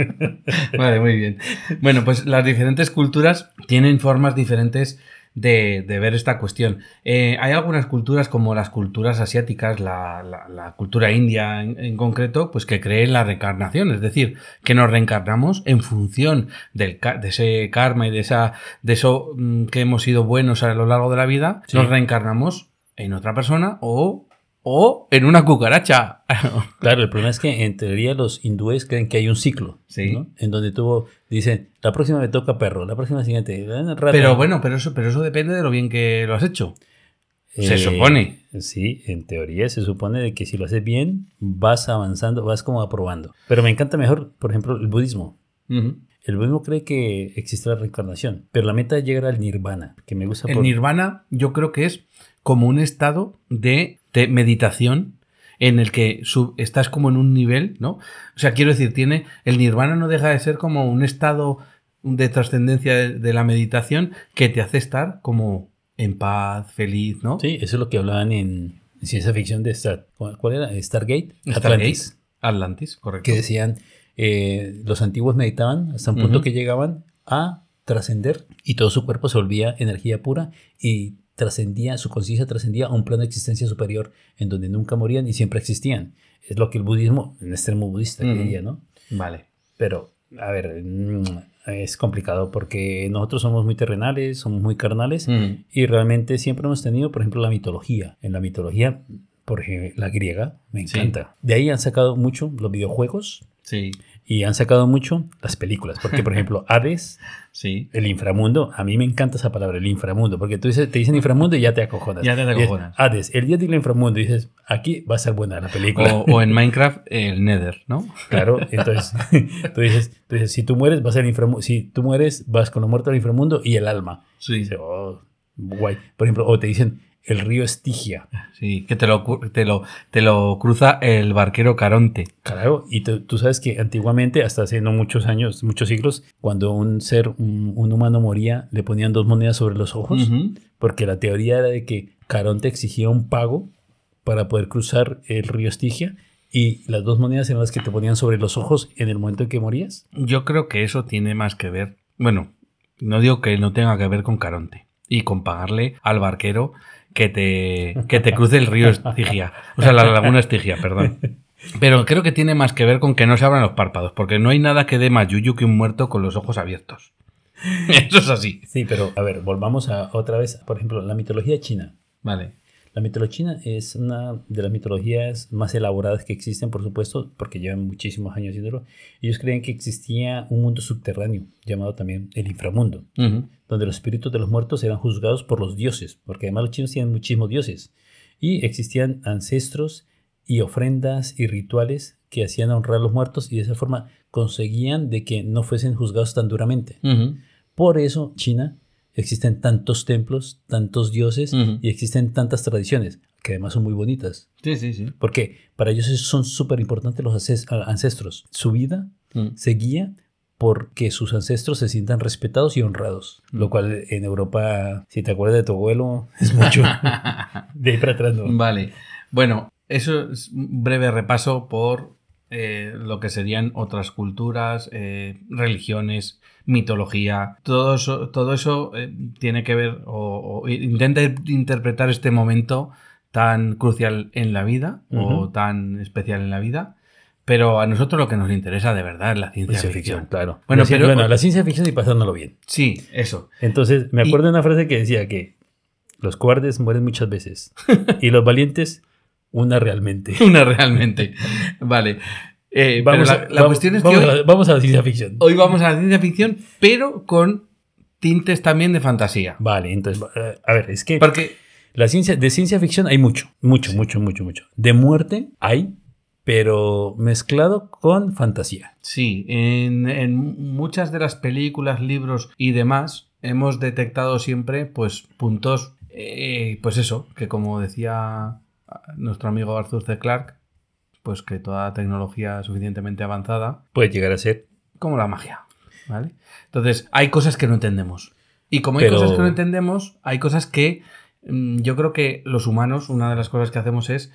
vale, muy bien. Bueno, pues las diferentes culturas tienen formas diferentes de, ver esta cuestión. Eh, hay algunas culturas, como las culturas asiáticas, la, cultura india en, concreto, pues que creen la reencarnación, es decir, que nos reencarnamos en función del, de ese karma y de, esa, de eso mm, que hemos sido buenos a lo largo de la vida, nos reencarnamos en otra persona o o en una cucaracha. claro, el problema es que en teoría los hindúes creen que hay un ciclo, sí. En donde tú dicen, la próxima me toca perro, la próxima siguiente. Pero bueno, pero eso, pero eso depende de lo bien que lo has hecho. se eh, supone. Sí, en teoría se supone de que si lo haces bien, vas avanzando, vas como aprobando. Pero me encanta mejor, por ejemplo, el budismo. El budismo cree que existe la reencarnación, pero la meta es llegar al nirvana, que me gusta. El nirvana yo creo que es como un estado de de meditación en el que estás como en un nivel, ¿no? O sea, quiero decir, tiene el nirvana no deja de ser como un estado de trascendencia de, la meditación que te hace estar como en paz, feliz, ¿no? Sí, eso es lo que hablaban en ciencia ficción de Star, ¿cuál era? Stargate, Atlantis. Atlantis, correcto. Que decían, eh, los antiguos meditaban hasta un punto que llegaban a trascender y todo su cuerpo se volvía energía pura y trascendía, su conciencia trascendía a un plano de existencia superior en donde nunca morían y siempre existían. Es lo que el budismo, en extremo budista, diría, ¿no? Vale. Pero, a ver, mm, es complicado porque nosotros somos muy terrenales, somos muy carnales y realmente siempre hemos tenido, por ejemplo, la mitología. En la mitología, por ejemplo, la griega, me encanta. De ahí han sacado mucho los videojuegos. Sí. Y han sacado mucho las películas, porque por ejemplo, Hades, sí. el inframundo, a mí me encanta esa palabra, el inframundo, porque tú dices, te dicen inframundo y ya te acojonas. Ya te acojonas. Hades, el día del inframundo, y dices, aquí va a ser buena la película. O, en Minecraft, el Nether, ¿no? Claro, entonces tú dices, tú dices, si tú mueres, vas al inframundo, si tú mueres, vas con lo muerto al inframundo y el alma. Sí. oh, guay. Por ejemplo, o te dicen, el río Estigia. Sí, que te lo, te lo, te lo cruza el barquero Caronte. Claro, y tú sabes que antiguamente, hasta hace no muchos años, muchos siglos, cuando un ser, un, humano moría, le ponían dos monedas sobre los ojos, porque la teoría era de que Caronte exigía un pago para poder cruzar el río Estigia. ¿Y las dos monedas eran las que te ponían sobre los ojos en el momento en que morías? Yo creo que eso tiene más que ver. Bueno, no digo que no tenga que ver con Caronte y con pagarle al barquero que te, que te cruce el río Estigia. O sea, la laguna Estigia, perdón. Pero creo que tiene más que ver con que no se abran los párpados, porque no hay nada que dé más yuyu que un muerto con los ojos abiertos. Eso es así. Sí, pero a ver, volvamos a otra vez, por ejemplo, la mitología china. Vale. La mitología china es una de las mitologías más elaboradas que existen, por supuesto, porque llevan muchísimos años haciéndolo. Ellos creen que existía un mundo subterráneo, llamado también el inframundo, donde los espíritus de los muertos eran juzgados por los dioses, porque además los chinos tienen muchísimos dioses. Y existían ancestros y ofrendas y rituales que hacían honrar a los muertos y de esa forma conseguían de que no fuesen juzgados tan duramente. Por eso China existen tantos templos, tantos dioses y existen tantas tradiciones, que además son muy bonitas. Sí, sí, sí. Porque para ellos son súper importantes los ancestros. Su vida mm. se guía porque sus ancestros se sientan respetados y honrados. Lo cual en Europa, si te acuerdas de tu abuelo, es mucho. de ahí para atrás no. Vale. Bueno, eso es un breve repaso por eh, lo que serían otras culturas, eh, religiones, mitología, todo eso, todo eso eh, tiene que ver o, intenta interpretar este momento tan crucial en la vida o tan especial en la vida. Pero a nosotros lo que nos interesa de verdad es la ciencia, ficción. Claro. Bueno, pero, bueno, la ciencia ficción y pasándolo bien. Sí, eso. Entonces, me acuerdo de una frase que decía que los cobardes mueren muchas veces y los valientes una realmente. Una realmente. vale. Eh, Vamos, pero la, a, la vamos- cuestión es que vamos hoy, a- vamos a la ciencia ficción. hoy vamos a la ciencia ficción, pero con tintes también de fantasía. Vale, entonces, eh, a ver, es que Porque la ciencia, de ciencia ficción hay mucho, mucho, mucho, mucho, mucho. De muerte hay, pero mezclado con fantasía. Sí, en, en muchas de las películas, libros y demás hemos detectado siempre pues puntos, eh, pues eso, que como decía nuestro amigo Arthur C. Clarke, pues que toda tecnología suficientemente avanzada, Puede llegar a ser. como la magia, ¿vale? Entonces, hay cosas que no entendemos. Y como hay Pero- cosas que no entendemos, hay cosas que mm, yo creo que los humanos, una de las cosas que hacemos es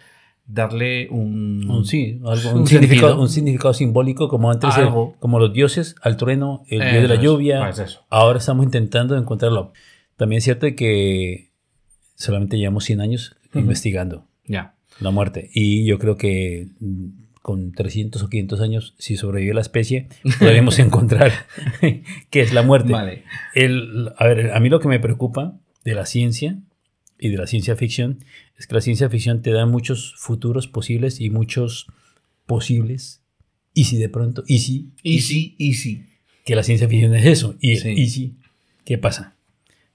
darle un... Un, sí, algo- un un, significado, un significado simbólico, como antes, eh, como los dioses, al trueno, el dios de la Eso es, lluvia. pues. Ahora estamos intentando encontrarlo. También es cierto que solamente llevamos 100 años Ujú. investigando Ya. La muerte. Y yo creo que mm, con 300 o 500 años, si sobrevive la especie, podremos encontrar qué es la muerte. Vale. El, a ver, a mí lo que me preocupa de la ciencia y de la ciencia ficción es que la ciencia ficción te da muchos futuros posibles y muchos posibles. Y si de pronto, y si, Easy, easy. que la ciencia ficción es eso. Y, Sí. y si, ¿qué pasa?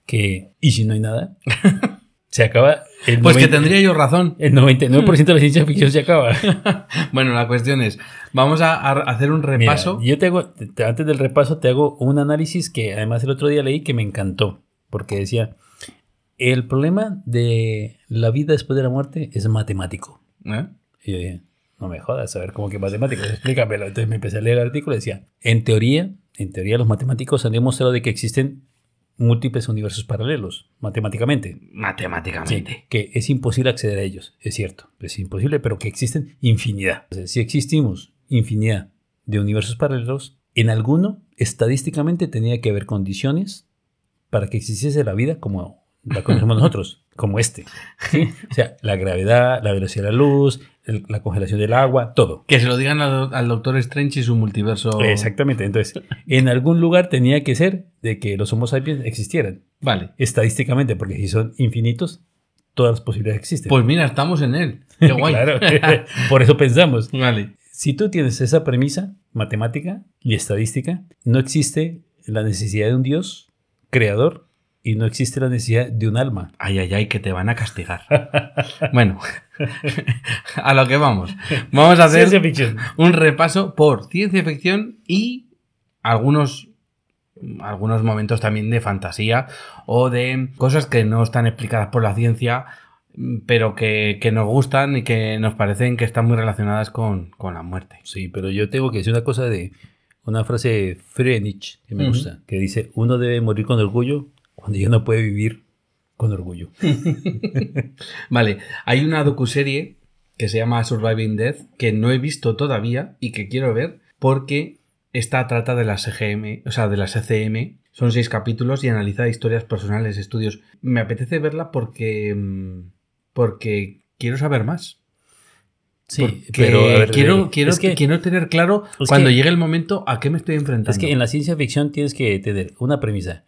Que, y si no hay nada, se acaba. El Pues que 90 tendría yo razón. El 99% de la ciencia ficción se acaba. Bueno, la cuestión es, vamos a, a hacer un Mira, repaso. yo te hago, te- antes del repaso te hago un análisis que además el otro día leí que me encantó, porque decía, el problema de la vida después de la muerte es matemático. ¿eh? Y yo dije, no me jodas, a ver cómo que matemático, explícamelo. Entonces me empecé a leer el artículo y decía, en teoría, en teoría los matemáticos han demostrado de que existen múltiples universos paralelos, matemáticamente. Sí, Matemáticamente. que es imposible acceder a ellos, es cierto, es imposible, pero que existen infinidad. O sea, si existimos infinidad de universos paralelos, en alguno estadísticamente tenía que haber condiciones para que existiese la vida como la conocemos nosotros, como este. ¿sí? O sea, la gravedad, la velocidad de la luz, el- la congelación del agua, todo. Que se lo digan al, al Doctor Strange y su multiverso. Exactamente. Entonces, en algún lugar tenía que ser de que los Homo sapiens existieran, Vale. estadísticamente, porque si son infinitos, todas las posibilidades existen. Pues mira, estamos en él. Qué guay. Claro, por eso pensamos. vale. Si tú tienes esa premisa matemática y estadística, no existe la necesidad de un Dios creador y no existe la necesidad de un alma. Ay, ay, ay, que te van a castigar. bueno, a lo que vamos. Vamos a hacer un repaso por ciencia ficción y algunos, algunos momentos también de fantasía o de cosas que no están explicadas por la ciencia, pero que, que nos gustan y que nos parecen que están muy relacionadas con, con la muerte. Sí, pero yo tengo que decir una cosa de una frase de Friedrich que me gusta, que dice, uno debe morir con orgullo cuando ya no puede vivir con orgullo. Vale, hay una docuserie que se llama Surviving Death que no he visto todavía y que quiero ver porque esta trata de las CGM, o sea, de las ECM. Son seis capítulos y analiza historias personales, estudios. Me apetece verla porque mm, porque quiero saber más. Sí, Porque pero a ver, quiero, eh, quiero, es que- quiero tener claro cuando que- llegue el momento a qué me estoy enfrentando. Es que en la ciencia ficción tienes que tener una premisa.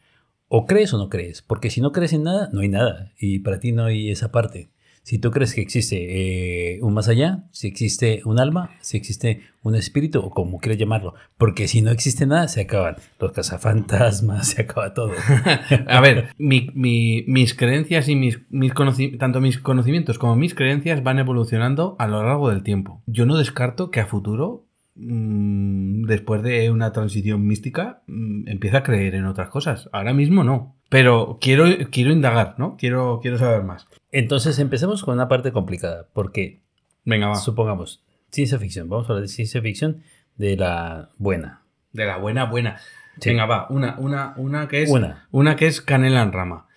O crees o no crees. Porque si no crees en nada, no hay nada. Y para ti no hay esa parte. Si tú crees que existe eh, un más allá, si existe un alma, si existe un espíritu, o como quieras llamarlo. Porque si no existe nada, se acaban los cazafantasmas, se acaba todo. A ver, mi- mi- mis creencias y mis, mis tanto mis conocimientos como mis creencias van evolucionando a lo largo del tiempo. Yo no descarto que a futuro, después de una transición mística, mm, empiece a creer en otras cosas. Ahora mismo no. Pero quiero, quiero indagar, ¿no? Quiero, quiero saber más. Entonces empecemos con una parte complicada. Porque, Venga, va. supongamos, ciencia ficción. Vamos a hablar de ciencia ficción de la buena. De la buena, buena. Sí. Venga, va. Una, una, una que es. Una. Una que es canela en rama.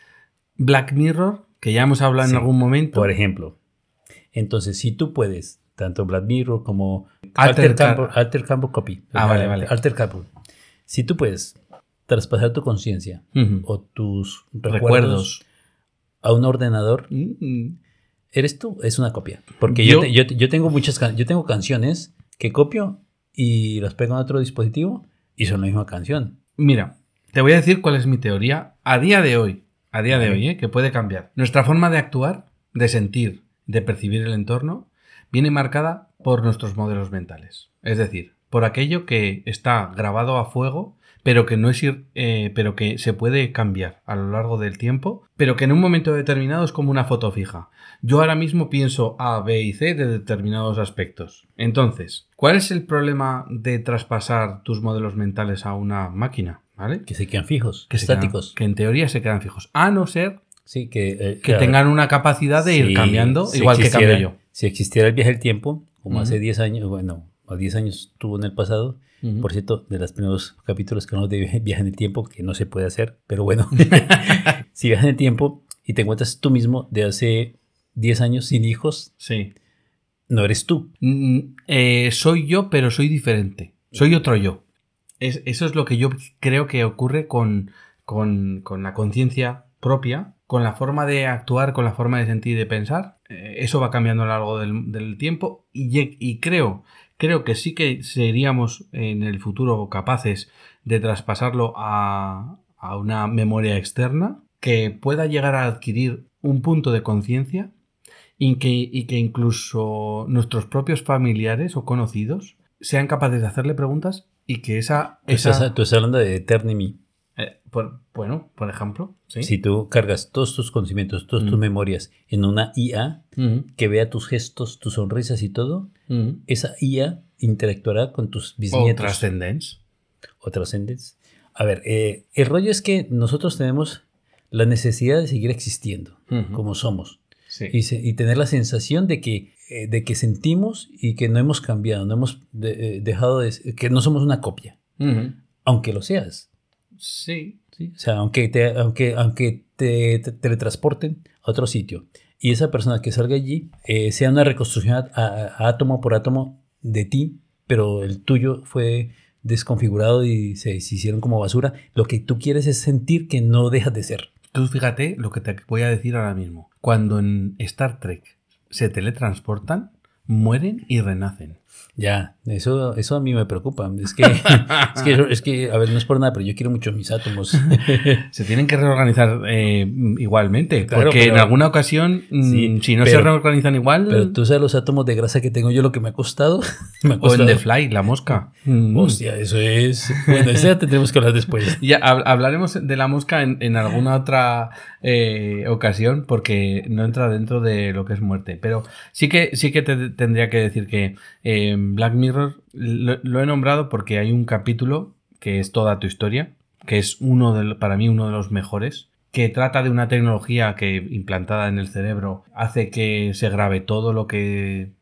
Black Mirror, que ya hemos hablado Sí, en algún momento. Por ejemplo. Entonces, si tú puedes, tanto Black Mirror como Alter Carbon, Alter Carbon Copy. Ah, vale, vale. Alter Carbon. Si tú puedes traspasar tu conciencia o tus recuerdos, Recuerdos. a un ordenador, eres tú, es una copia. Porque Yo- yo, te- yo, te- yo tengo muchas yo tengo canciones que copio y las pego en otro dispositivo y son la misma canción. Mira, te voy a decir cuál es mi teoría a día de hoy. A día de hoy, ¿eh? que puede cambiar. Nuestra forma de actuar, de sentir, de percibir el entorno, viene marcada por nuestros modelos mentales. Es decir, por aquello que está grabado a fuego, pero que no es ir, eh, pero que se puede cambiar a lo largo del tiempo, pero que en un momento determinado es como una foto fija. Yo ahora mismo pienso A, B y C de determinados aspectos. Entonces, ¿cuál es el problema de traspasar tus modelos mentales a una máquina? ¿Vale? Que se quedan fijos, Que estáticos. quedan- que en teoría se quedan fijos. A no ser Sí, que, eh, que claro, tengan una capacidad de ir cambiando, igual que cambio yo. Si existiera el viaje del tiempo, como Ujú. hace 10 años, bueno, o 10 años tuvo en el pasado, Ujú. por cierto, de los primeros capítulos que hablamos de viaje en el tiempo, que no se puede hacer, pero bueno, si viajas en el tiempo y te encuentras tú mismo de hace 10 años sin hijos, Sí. no eres tú. Mm, eh, soy yo, pero soy diferente. Soy otro yo. Es- eso es lo que yo creo que ocurre con, con- con la conciencia propia, con la forma de actuar, con la forma de sentir y de pensar. Eso va cambiando a lo largo del, del tiempo y, creo, creo que sí que seríamos en el futuro capaces de traspasarlo a, a una memoria externa que pueda llegar a adquirir un punto de conciencia y que, y que incluso nuestros propios familiares o conocidos sean capaces de hacerle preguntas y que esa... Tú esa tú estás hablando de Eternity. Eh, por- bueno, por ejemplo. ¿sí? Si tú cargas todos tus conocimientos, todas tus Mm. memorias en una IA que vea tus gestos, tus sonrisas y todo, esa IA interactuará con tus O bisnietos. trascendence. o trascendentes. A ver, eh, el rollo es que nosotros tenemos la necesidad de seguir existiendo como somos Sí. y, se- y tener la sensación de que, eh, de que sentimos y que no hemos cambiado, no hemos de- eh, dejado de que no somos una copia, aunque lo seas. Sí. ¿sí? O sea, aunque te, aunque, aunque te, te- teletransporten a otro sitio y esa persona que salga allí eh, sea una reconstrucción a- a- a átomo por átomo de ti, pero el tuyo fue desconfigurado y se, se hicieron como basura, lo que tú quieres es sentir que no dejas de ser. Tú fíjate lo que te voy a decir ahora mismo. Cuando en Star Trek se teletransportan, mueren y renacen. Ya, eso, eso a mí me preocupa. Es que, es que, es que, a ver, no es por nada, pero yo quiero mucho mis átomos. Se tienen que reorganizar eh, igualmente. Claro, porque pero- en alguna ocasión, mm, Sí, si no se pero- reorganizan igual, Pero tú sabes los átomos de grasa que tengo yo, lo que me ha costado. me ha o en costado. The Fly, la mosca. Mm. Hostia, eso es. Bueno, ese ya tendremos que hablar después. Ya hab- hablaremos de la mosca en, en alguna otra eh, ocasión porque no entra dentro de lo que es muerte. Pero sí que, sí que te tendría que decir que eh, Black Mirror lo, lo he nombrado porque hay un capítulo que es toda tu historia, que es uno de, para mí uno de los mejores, que trata de una tecnología que implantada en el cerebro hace que se grabe todo lo que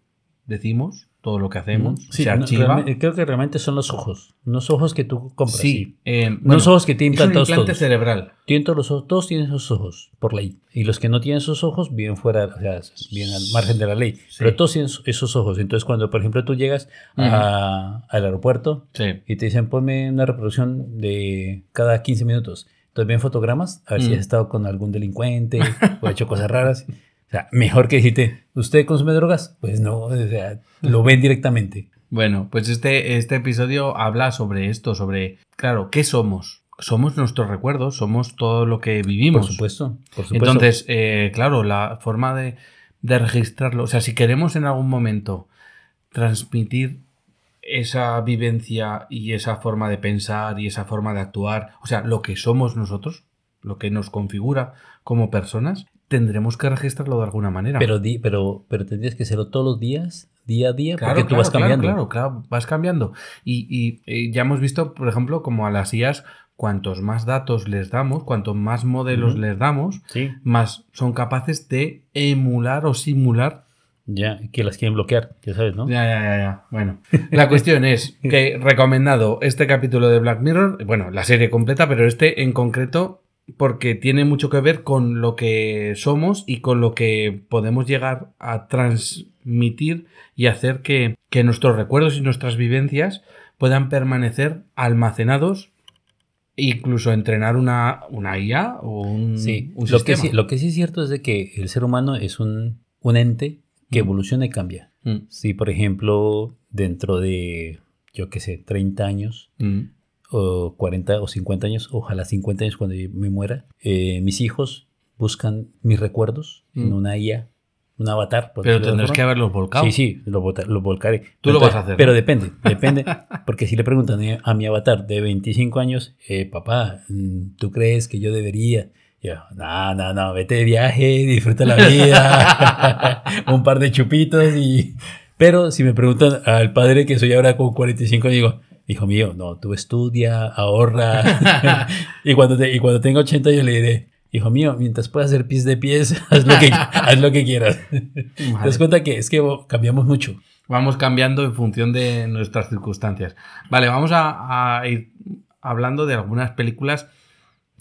decimos, todo lo que hacemos, Sí, se archiva. creo que realmente son los ojos. Unos ojos que tú compras. Sí, eh, No bueno, los ojos que tienen es un implantados implante todos. cerebral. Tienen todos los ojos, todos tienen esos ojos, por ley. Y los que no tienen esos ojos viven fuera, o sea, viven al margen de la ley. Pero todos tienen esos ojos. Entonces, cuando, por ejemplo, tú llegas a- al aeropuerto Sí. y te dicen, ponme una reproducción de cada 15 minutos. Entonces ven fotogramas, a ver si Mm. has estado con algún delincuente o hecho cosas raras. O sea, mejor que decirte, ¿usted consume drogas? Pues no, o sea, lo ven directamente. Bueno, pues este, este episodio habla sobre esto, sobre, claro, ¿qué somos? Somos nuestros recuerdos, somos todo lo que vivimos. Por supuesto, por supuesto. Entonces, eh, claro, la forma de, de registrarlo, o sea, si queremos en algún momento transmitir esa vivencia y esa forma de pensar y esa forma de actuar, o sea, lo que somos nosotros, lo que nos configura como personas, tendremos que registrarlo de alguna manera. pero, di, pero, pero tendrías que hacerlo todos los días, día a día, Claro, porque tú claro, vas claro, cambiando. Claro, claro, vas cambiando. Y, y, eh, ya hemos visto, por ejemplo, como a las IAS, cuantos más datos les damos, cuantos más modelos les damos, Sí, más son capaces de emular o simular. ya, que las quieren bloquear, ya sabes, ¿no? Ya, ya, ya, ya. Bueno, la cuestión es que recomendado este capítulo de Black Mirror, bueno, la serie completa, pero este en concreto porque tiene mucho que ver con lo que somos y con lo que podemos llegar a transmitir y hacer que, que nuestros recuerdos y nuestras vivencias puedan permanecer almacenados incluso entrenar una, una IA o un, Sí, un lo que sistema. sí, lo que sí es cierto es de que el ser humano es un, un ente que Mm. evoluciona y cambia. Mm, Si, por ejemplo, dentro de, yo qué sé, 30 años, mm, o 40 o 50 años, ojalá 50 años cuando yo me muera, eh, mis hijos buscan mis recuerdos en Mm. una IA, un avatar. Pero tendrás que haberlos volcado. Sí, sí, lo, vota- lo volcaré. Tú lo vas a hacer, Pero depende, depende. porque si le preguntan a- a mi avatar de 25 años, eh, papá, mm, ¿tú crees que yo debería? Yo, no, no, no, vete de viaje, disfruta la vida, un par de chupitos y... Pero si me preguntan al padre que soy ahora con 45, digo, hijo mío, no, tú estudia, ahorra. y, cuando te- y cuando tenga 80 yo le diré, hijo mío, mientras puedas hacer pies de pies, haz lo que, haz lo que quieras. ¿Te das cuenta que es que cambiamos mucho? Vamos cambiando en función de nuestras circunstancias. Vale, vamos a, a ir hablando de algunas películas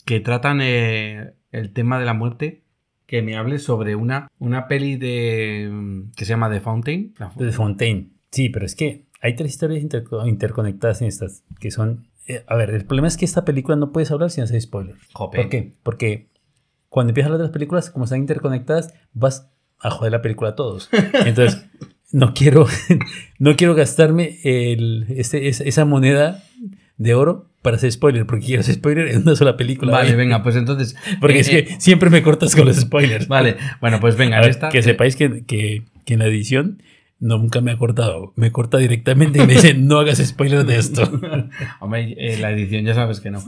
que tratan eh, el tema de la muerte. Que me hables sobre una, una peli de mm, que se llama The Fountain. De Fontaine. Sí, pero es que hay tres historias interco- interconectadas en estas, que son... eh, a ver, el problema es que esta película no puedes hablar sin hacer spoiler. Jope. ¿Por qué? Porque cuando empiezas las películas, como están interconectadas, vas a joder la película a todos. Entonces, no quiero, no quiero gastarme el, ese- esa, moneda de oro para hacer spoiler, porque quiero hacer spoiler en una sola película. Vale, ¿vale? venga, pues entonces. Porque eh, es eh, que siempre me cortas con los spoilers. Vale, bueno, pues venga, ver, esta. que sepáis que, que, que en la edición nunca me ha cortado. Me corta directamente y me dice, no hagas spoiler de esto. Hombre, eh, la edición ya sabes que no.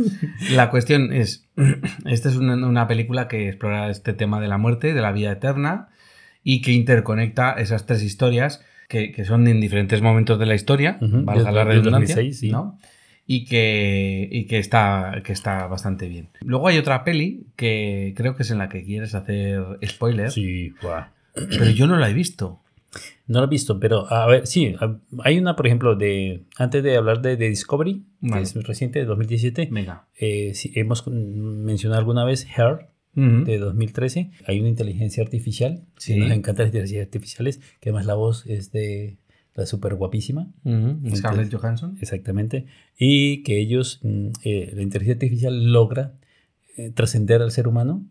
La cuestión es, esta es una, una película que explora este tema de la muerte, de la vida eterna, y que interconecta esas tres historias que, que son en diferentes momentos de la historia, valga desde- la redundancia, 2006, sí. ¿no? Y que, y que, está, que está bastante bien. Luego hay otra peli que creo que es en la que quieres hacer spoiler, Sí, guau. pero yo no la he visto. No lo he visto, pero a ver, sí, hay una, por ejemplo, de antes de hablar de, de Discovery, Vale. que es reciente, de 2017, Venga. eh, sí, hemos mencionado alguna vez Her, de 2013. Hay una inteligencia artificial, Sí. nos encantan las inteligencias artificiales, que además la voz es de la súper guapísima. Scarlett Johansson. Exactamente. Y que ellos, mm, eh, la inteligencia artificial logra eh, trascender al ser humano,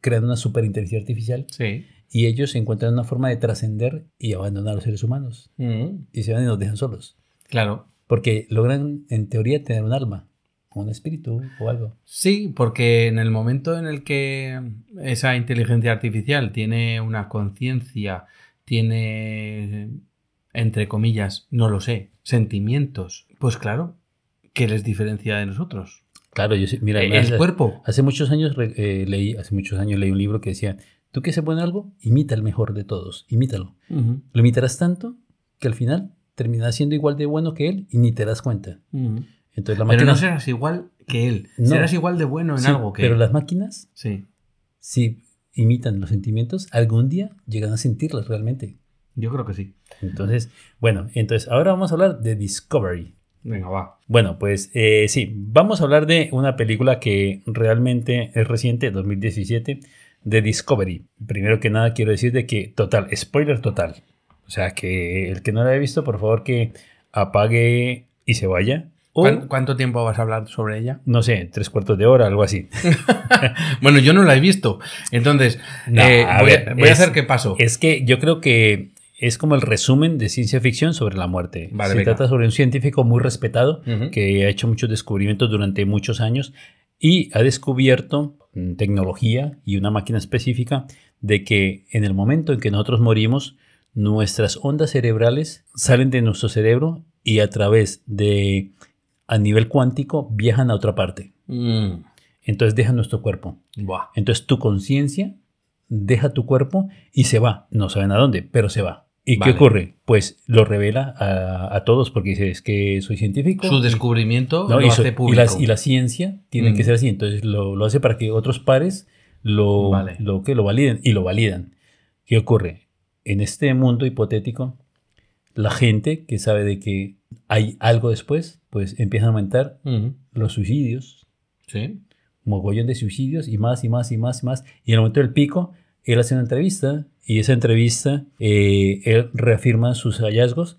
creando una superinteligencia artificial, Sí. Y ellos encuentran una forma de trascender y abandonar a los seres humanos. Ujú. Y se van y nos dejan solos. Claro. Porque logran, en teoría, tener un alma, un espíritu o algo. Sí, porque en el momento en el que esa inteligencia artificial tiene una conciencia, tiene, entre comillas, no lo sé, sentimientos, pues claro, ¿qué les diferencia de nosotros? Claro, yo mira, el además, cuerpo. hace muchos años eh, leí, hace muchos años leí un libro que decía, tú que se pone algo, imita el mejor de todos, imítalo. Lo imitarás tanto que al final terminarás siendo igual de bueno que él y ni te das cuenta. ujú. Entonces la Pero máquina... no serás igual que él, No. serás igual de bueno en Sí, algo que Pero él. las máquinas, Sí, si imitan los sentimientos, algún día llegan a sentirlos realmente. yo creo que sí. Entonces, bueno, entonces ahora vamos a hablar de Discovery. Venga, va. Bueno, pues eh, sí, vamos a hablar de una película que realmente es reciente, 2017, de Discovery. Primero que nada quiero decir de que, total, spoiler total. O sea, que el que no la haya visto, por favor que apague y se vaya. O, ¿Cuán- ¿Cuánto tiempo vas a hablar sobre ella? no sé, tres cuartos de hora, algo así. Bueno, yo no la he visto. Entonces, No, eh, a voy, a, ver, voy a es- hacer qué pasó. Es que yo creo que es como el resumen de ciencia ficción sobre la muerte. Vale, Se venga. trata sobre un científico muy respetado que ha hecho muchos descubrimientos durante muchos años y ha descubierto mm, tecnología y una máquina específica de que en el momento en que nosotros morimos, nuestras ondas cerebrales salen de nuestro cerebro y a través de, a nivel cuántico, viajan a otra parte. Mm, Entonces dejan nuestro cuerpo. buah. Entonces tu conciencia deja tu cuerpo y se va. No saben a dónde, pero se va. ¿Y Vale. qué ocurre? Pues lo revela a, a todos porque dice, es que soy científico. Su descubrimiento ¿no? lo y, so- hace y público. la, y la ciencia tiene Mm. que ser así. Entonces lo, lo hace para que otros pares lo, Vale. lo, que lo validen y lo validan. ¿Qué ocurre? En este mundo hipotético, la gente que sabe de que hay algo después, pues empieza a aumentar los suicidios, Sí. mogollón de suicidios y más y más y más y más. Y en el momento del pico, él hace una entrevista y esa entrevista, eh, él reafirma sus hallazgos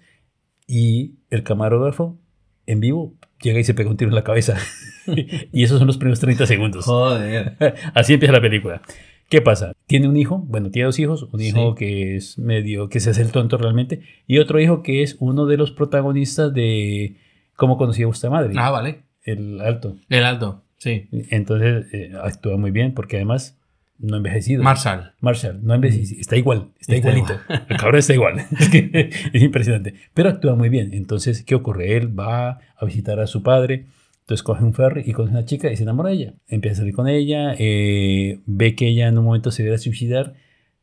y el camarógrafo en vivo llega y se pega un tiro en la cabeza. y esos son los primeros 30 segundos. Joder. Así empieza la película. ¿Qué pasa? Tiene un hijo, bueno, tiene dos hijos, un hijo Sí. que es medio, que se hace el tonto realmente, y otro hijo que es uno de los protagonistas de Cómo conocí a vuestra madre, Ah, vale. el alto. El alto. Sí. Entonces eh, actúa muy bien porque además no envejecido. Marshall. Marshall, no envejecido. Está igual, está, igualito. El cabrón está igual. es, que es impresionante. Pero actúa muy bien. Entonces, ¿qué ocurre? Él va a visitar a su padre. Entonces coge un ferry y conoce a una chica y se enamora de ella. Empieza a salir con ella. eh, ve que ella en un momento se va a suicidar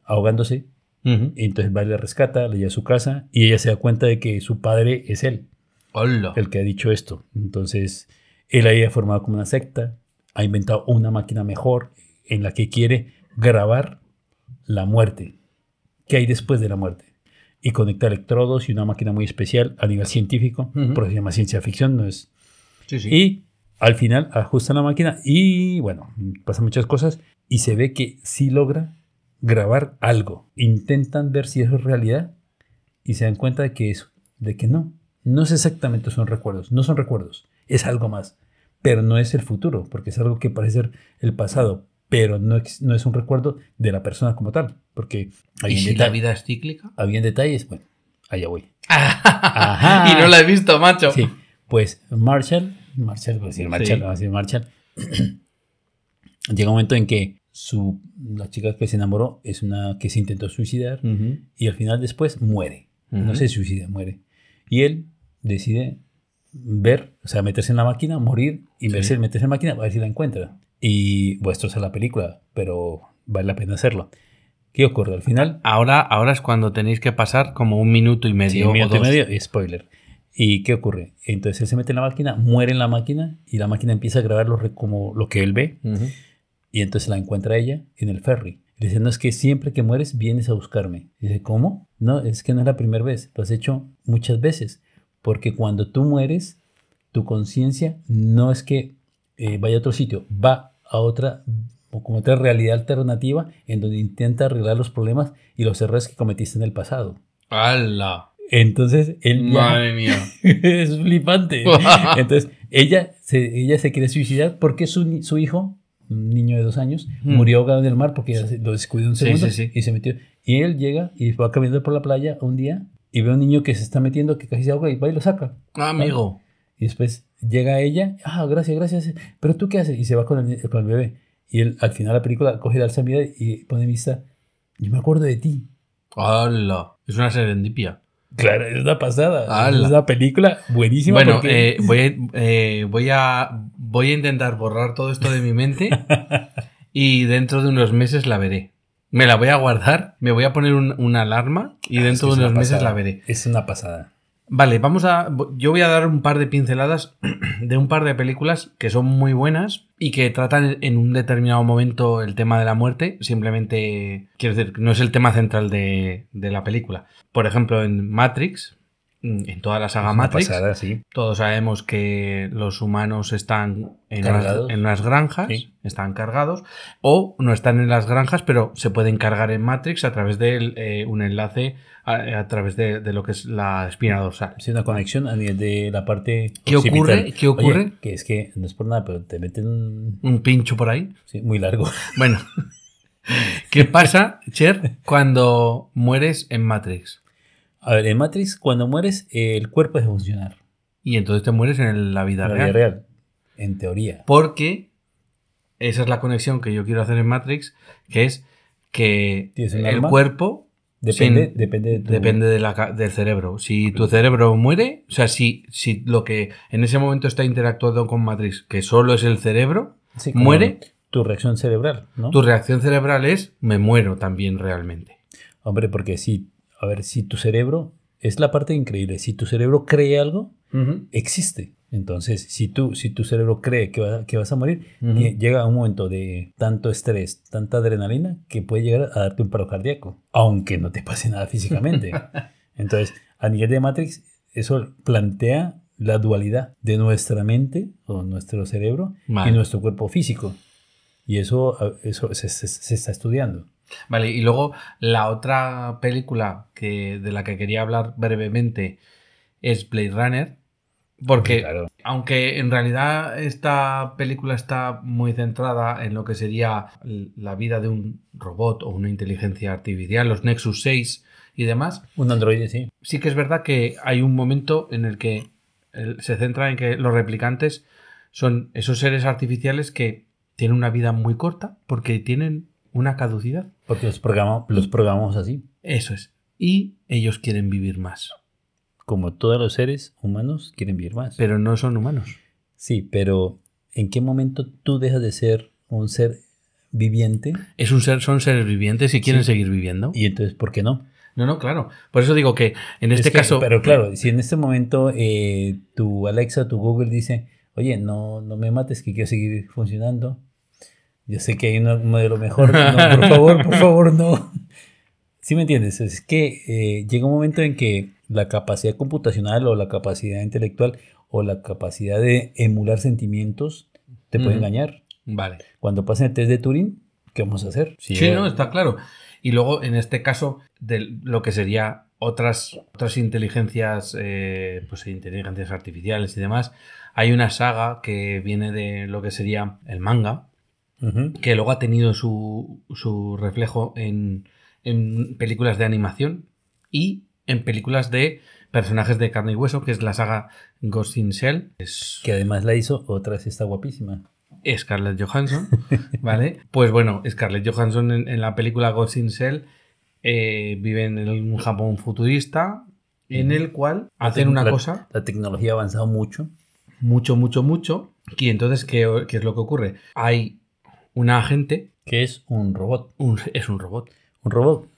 ahogándose. Ujú. Y entonces va y la rescata, la lleva a su casa. Y ella se da cuenta de que su padre es él. Hola. el que ha dicho esto. Entonces, él ahí ha formado como una secta, ha inventado una máquina mejor en la que quiere grabar la muerte. ¿Qué hay después de la muerte? Y conecta electrodos y una máquina muy especial a nivel científico, porque se llama ciencia ficción, no es. Sí, sí. Y al final ajustan la máquina y bueno, pasan muchas cosas y se ve que sí logra grabar algo. Intentan ver si eso es realidad y se dan cuenta de que eso, de que no. No es exactamente son recuerdos, no son recuerdos, es algo más. Pero no es el futuro, porque es algo que parece ser el pasado, pero no, ex- no es un recuerdo de la persona como tal. Porque ¿Y había, si la vida es cíclica? habían detalles, bueno, allá voy. Ajá. Y no la he visto, macho. Sí, pues Marshall, Marshall, voy a decir Marshall, Sí. vamos a decir Marshall, llega un momento en que su, la chica que se enamoró es una que se intentó suicidar y al final después muere. No se suicida, muere. Y él decide ver, o sea, meterse en la máquina, morir y Sí. verse, meterse en la máquina a ver si la encuentra. Y esto es la película, pero vale la pena hacerlo. ¿Qué ocurre al final? Ahora, ahora es cuando tenéis que pasar como un minuto y medio. Sí, un o minuto y dos. medio y spoiler. ¿Y qué ocurre? Entonces él se mete en la máquina, muere en la máquina y la máquina empieza a grabar lo, como lo que él ve Ujú. y entonces la encuentra ella en el ferry. Le dice, no, es que siempre que mueres vienes a buscarme. Dice, ¿cómo? No, es que no es la primera vez, lo has hecho muchas veces. Porque cuando tú mueres, tu conciencia no es que eh, vaya a otro sitio, va a otra, o como otra realidad alternativa en donde intenta arreglar los problemas y los errores que cometiste en el pasado. ¡Hala! Entonces él ya- Madre mía. es flipante. Entonces, ella se, ella se quiere suicidar porque su, su hijo, un niño de dos años, Mm. murió ahogado en el mar porque se- lo descuidó un Sí, segundo sí, sí. y se metió. Y él llega y va caminando por la playa un día y ve a un niño que se está metiendo, que casi se ahoga y va y lo saca. Ah, amigo. Y después llega ella, ah, gracias, gracias. Pero tú qué haces? Y se va con el, con el bebé. Y él, al final de la película, coge la alza y pone vista, yo me acuerdo de ti. ¡Hala! Es una serendipia. Claro, es una pasada. ¡Hala! Es una película buenísima. Bueno, porque- eh, voy, a, eh, voy, a, voy a intentar borrar todo esto de mi mente y dentro de unos meses la veré. Me la voy a guardar, me voy a poner un- una alarma y Ah, dentro de unos meses la veré. Es una pasada. Vale, vamos a. Yo voy a dar un par de pinceladas de un par de películas que son muy buenas y que tratan en un determinado momento el tema de la muerte. Simplemente, quiero decir, no es el tema central de, de la película. Por ejemplo, en Matrix, en toda la saga Matrix, pasada, sí. todos sabemos que los humanos están en, unas granjas, Sí. están cargados, o no están en las granjas, pero se pueden cargar en Matrix a través de eh, un enlace a, a través de, de lo que es la espina dorsal. Sí, una conexión a nivel de la parte. ¿Qué occipital. ocurre? ¿Qué ocurre? Oye, que es que no es por nada, pero te meten un- Un pincho por ahí. sí, muy largo. Bueno, ¿qué pasa, Cher, cuando mueres en Matrix? A ver, en Matrix, cuando mueres, el cuerpo deja de funcionar. Y entonces te mueres en la vida En la real. vida real. En teoría. Porque esa es la conexión que yo quiero hacer en Matrix, que es que ¿Tienes un el cuerpo Depende, Sin- depende de tu- depende de la ca- del cerebro. Si tu cerebro muere, o sea, si, si lo que en ese momento está interactuando con Matrix, que solo es el cerebro, Sí, muere, Tu reacción cerebral, ¿no? tu reacción cerebral es me muero también realmente. Hombre, porque si, a ver, si tu cerebro, es la parte increíble, si tu cerebro cree algo, existe. Entonces, si tú, si tu cerebro cree que, va- que vas a morir, llega un momento de tanto estrés, tanta adrenalina, que puede llegar a darte un paro cardíaco, aunque no te pase nada físicamente. Entonces, a nivel de Matrix, eso plantea la dualidad de nuestra mente o nuestro cerebro Vale. y nuestro cuerpo físico. Y eso, eso se, se- se está estudiando. Vale, y luego la otra película que, de la que quería hablar brevemente es Blade Runner. Porque Claro. aunque en realidad esta película está muy centrada en lo que sería la vida de un robot o una inteligencia artificial, los Nexus 6 y demás, Un androide, sí. sí que es verdad que hay un momento en el que se centra en que los replicantes son esos seres artificiales que tienen una vida muy corta porque tienen una caducidad. Porque los, programamos, los programamos así. Eso es. Y ellos quieren vivir más. Como todos los seres humanos quieren vivir más. Pero no son humanos. Sí, pero ¿en qué momento tú dejas de ser un ser viviente? Es un ser, son seres vivientes y quieren Sí. seguir viviendo. Y entonces, ¿por qué no? No, no, claro. Por eso digo que en este Es que- caso. Pero claro, si en este momento eh, tu Alexa, tu Google dice, oye, no, no me mates, que quiero seguir funcionando. Yo sé que hay una- un modelo mejor. No, por favor, por favor, no. ¿Sí me entiendes? Es que eh, llega un momento en que la capacidad computacional o la capacidad intelectual o la capacidad de emular sentimientos te puede Ujú. engañar. Vale. Cuando pasen el test de Turing, ¿qué vamos a hacer? Si Sí, no, está claro. Y luego, en este caso, de lo que sería otras, otras inteligencias, eh, pues inteligencias artificiales y demás, hay una saga que viene de lo que sería el manga, Que luego ha tenido su, su reflejo en, en películas de animación y en películas de personajes de carne y hueso, que es la saga Ghost in Shell. Es Que además la hizo otra vez esta guapísima. Scarlett Johansson, ¿vale? Pues bueno, Scarlett Johansson en, en la película Ghost in Shell eh, vive en un Japón futurista en el cual hacen una la- cosa La tecnología ha avanzado mucho. mucho, mucho, mucho. Y entonces, ¿qué, qué es lo que ocurre? Hay una agente, que es un robot. un- es un robot. Un robot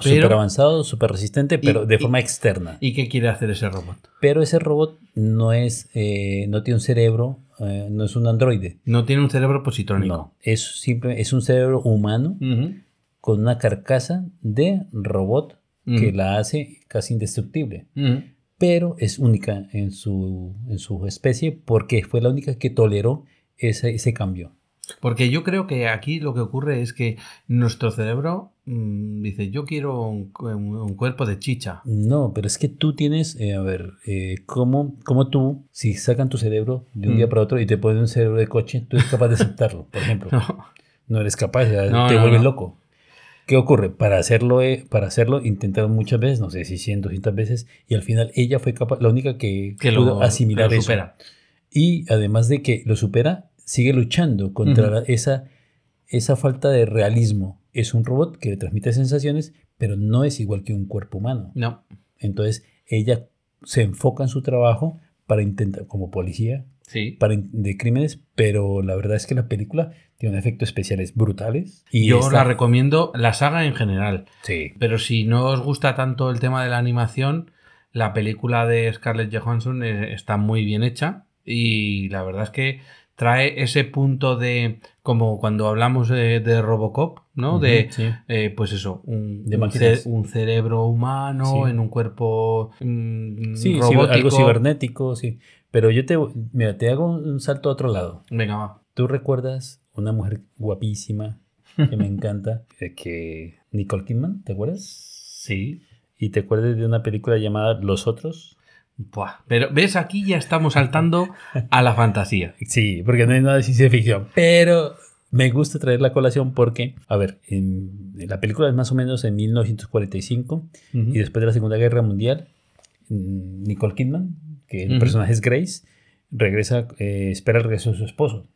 súper avanzado, súper resistente, pero de y- forma externa. ¿Y qué quiere hacer ese robot? pero ese robot no es, eh, no tiene un cerebro, eh, no es un androide. No tiene un cerebro positrónico. No, es simple, es un cerebro humano con una carcasa de robot que la hace casi indestructible. Pero es única en su, en su especie porque fue la única que toleró ese, ese cambio. Porque yo creo que aquí lo que ocurre es que nuestro cerebro mm, dice, yo quiero un, un- cuerpo de chicha. No, pero es que tú tienes, eh, a ver, eh, ¿cómo, cómo tú, si sacan tu cerebro de un Mm. día para otro y te ponen un cerebro de coche, tú eres capaz de aceptarlo, por ejemplo? No. No eres capaz, No, te no, vuelves loco. ¿Qué ocurre? Para hacerlo, eh, para hacerlo intentaron muchas veces, no sé si 100, 200 veces, y al final ella fue capaz, la única que, Que pudo lo, asimilar lo eso. supera. Y además de que lo supera, sigue luchando contra Ujú. la- esa, esa falta de realismo. Es un robot que le transmite sensaciones, pero no es igual que un cuerpo humano. No. Entonces ella se enfoca en su trabajo para intentar, como policía, Sí. para de crímenes, pero la verdad es que la película tiene efectos especiales brutales. Y Yo está- la recomiendo, la saga en general. Sí. Pero si no os gusta tanto el tema de la animación, la película de Scarlett Johansson eh, está muy bien hecha y la verdad es que trae ese punto de, como cuando hablamos de, de Robocop, ¿no? De, sí. eh, pues eso, un, De un, máquinas. ce- un cerebro humano Sí. en un cuerpo mm, Sí, robótico. algo cibernético, sí. Pero yo te, mira, te hago un salto a otro lado. Venga, va. ¿Tú recuerdas una mujer guapísima que me encanta? que Nicole Kidman, ¿te acuerdas? Sí. ¿Y te acuerdas de una película llamada Los Otros? Buah. Pero ves, aquí ya estamos saltando a la fantasía. Sí, porque no hay nada de ciencia ficción. Pero me gusta traer la colación porque, a ver, en, en la película es más o menos en 1945 Ujú. y después de la Segunda Guerra Mundial, mm, Nicole Kidman, que el personaje es Grace, regresa, eh, espera el regreso de su esposo,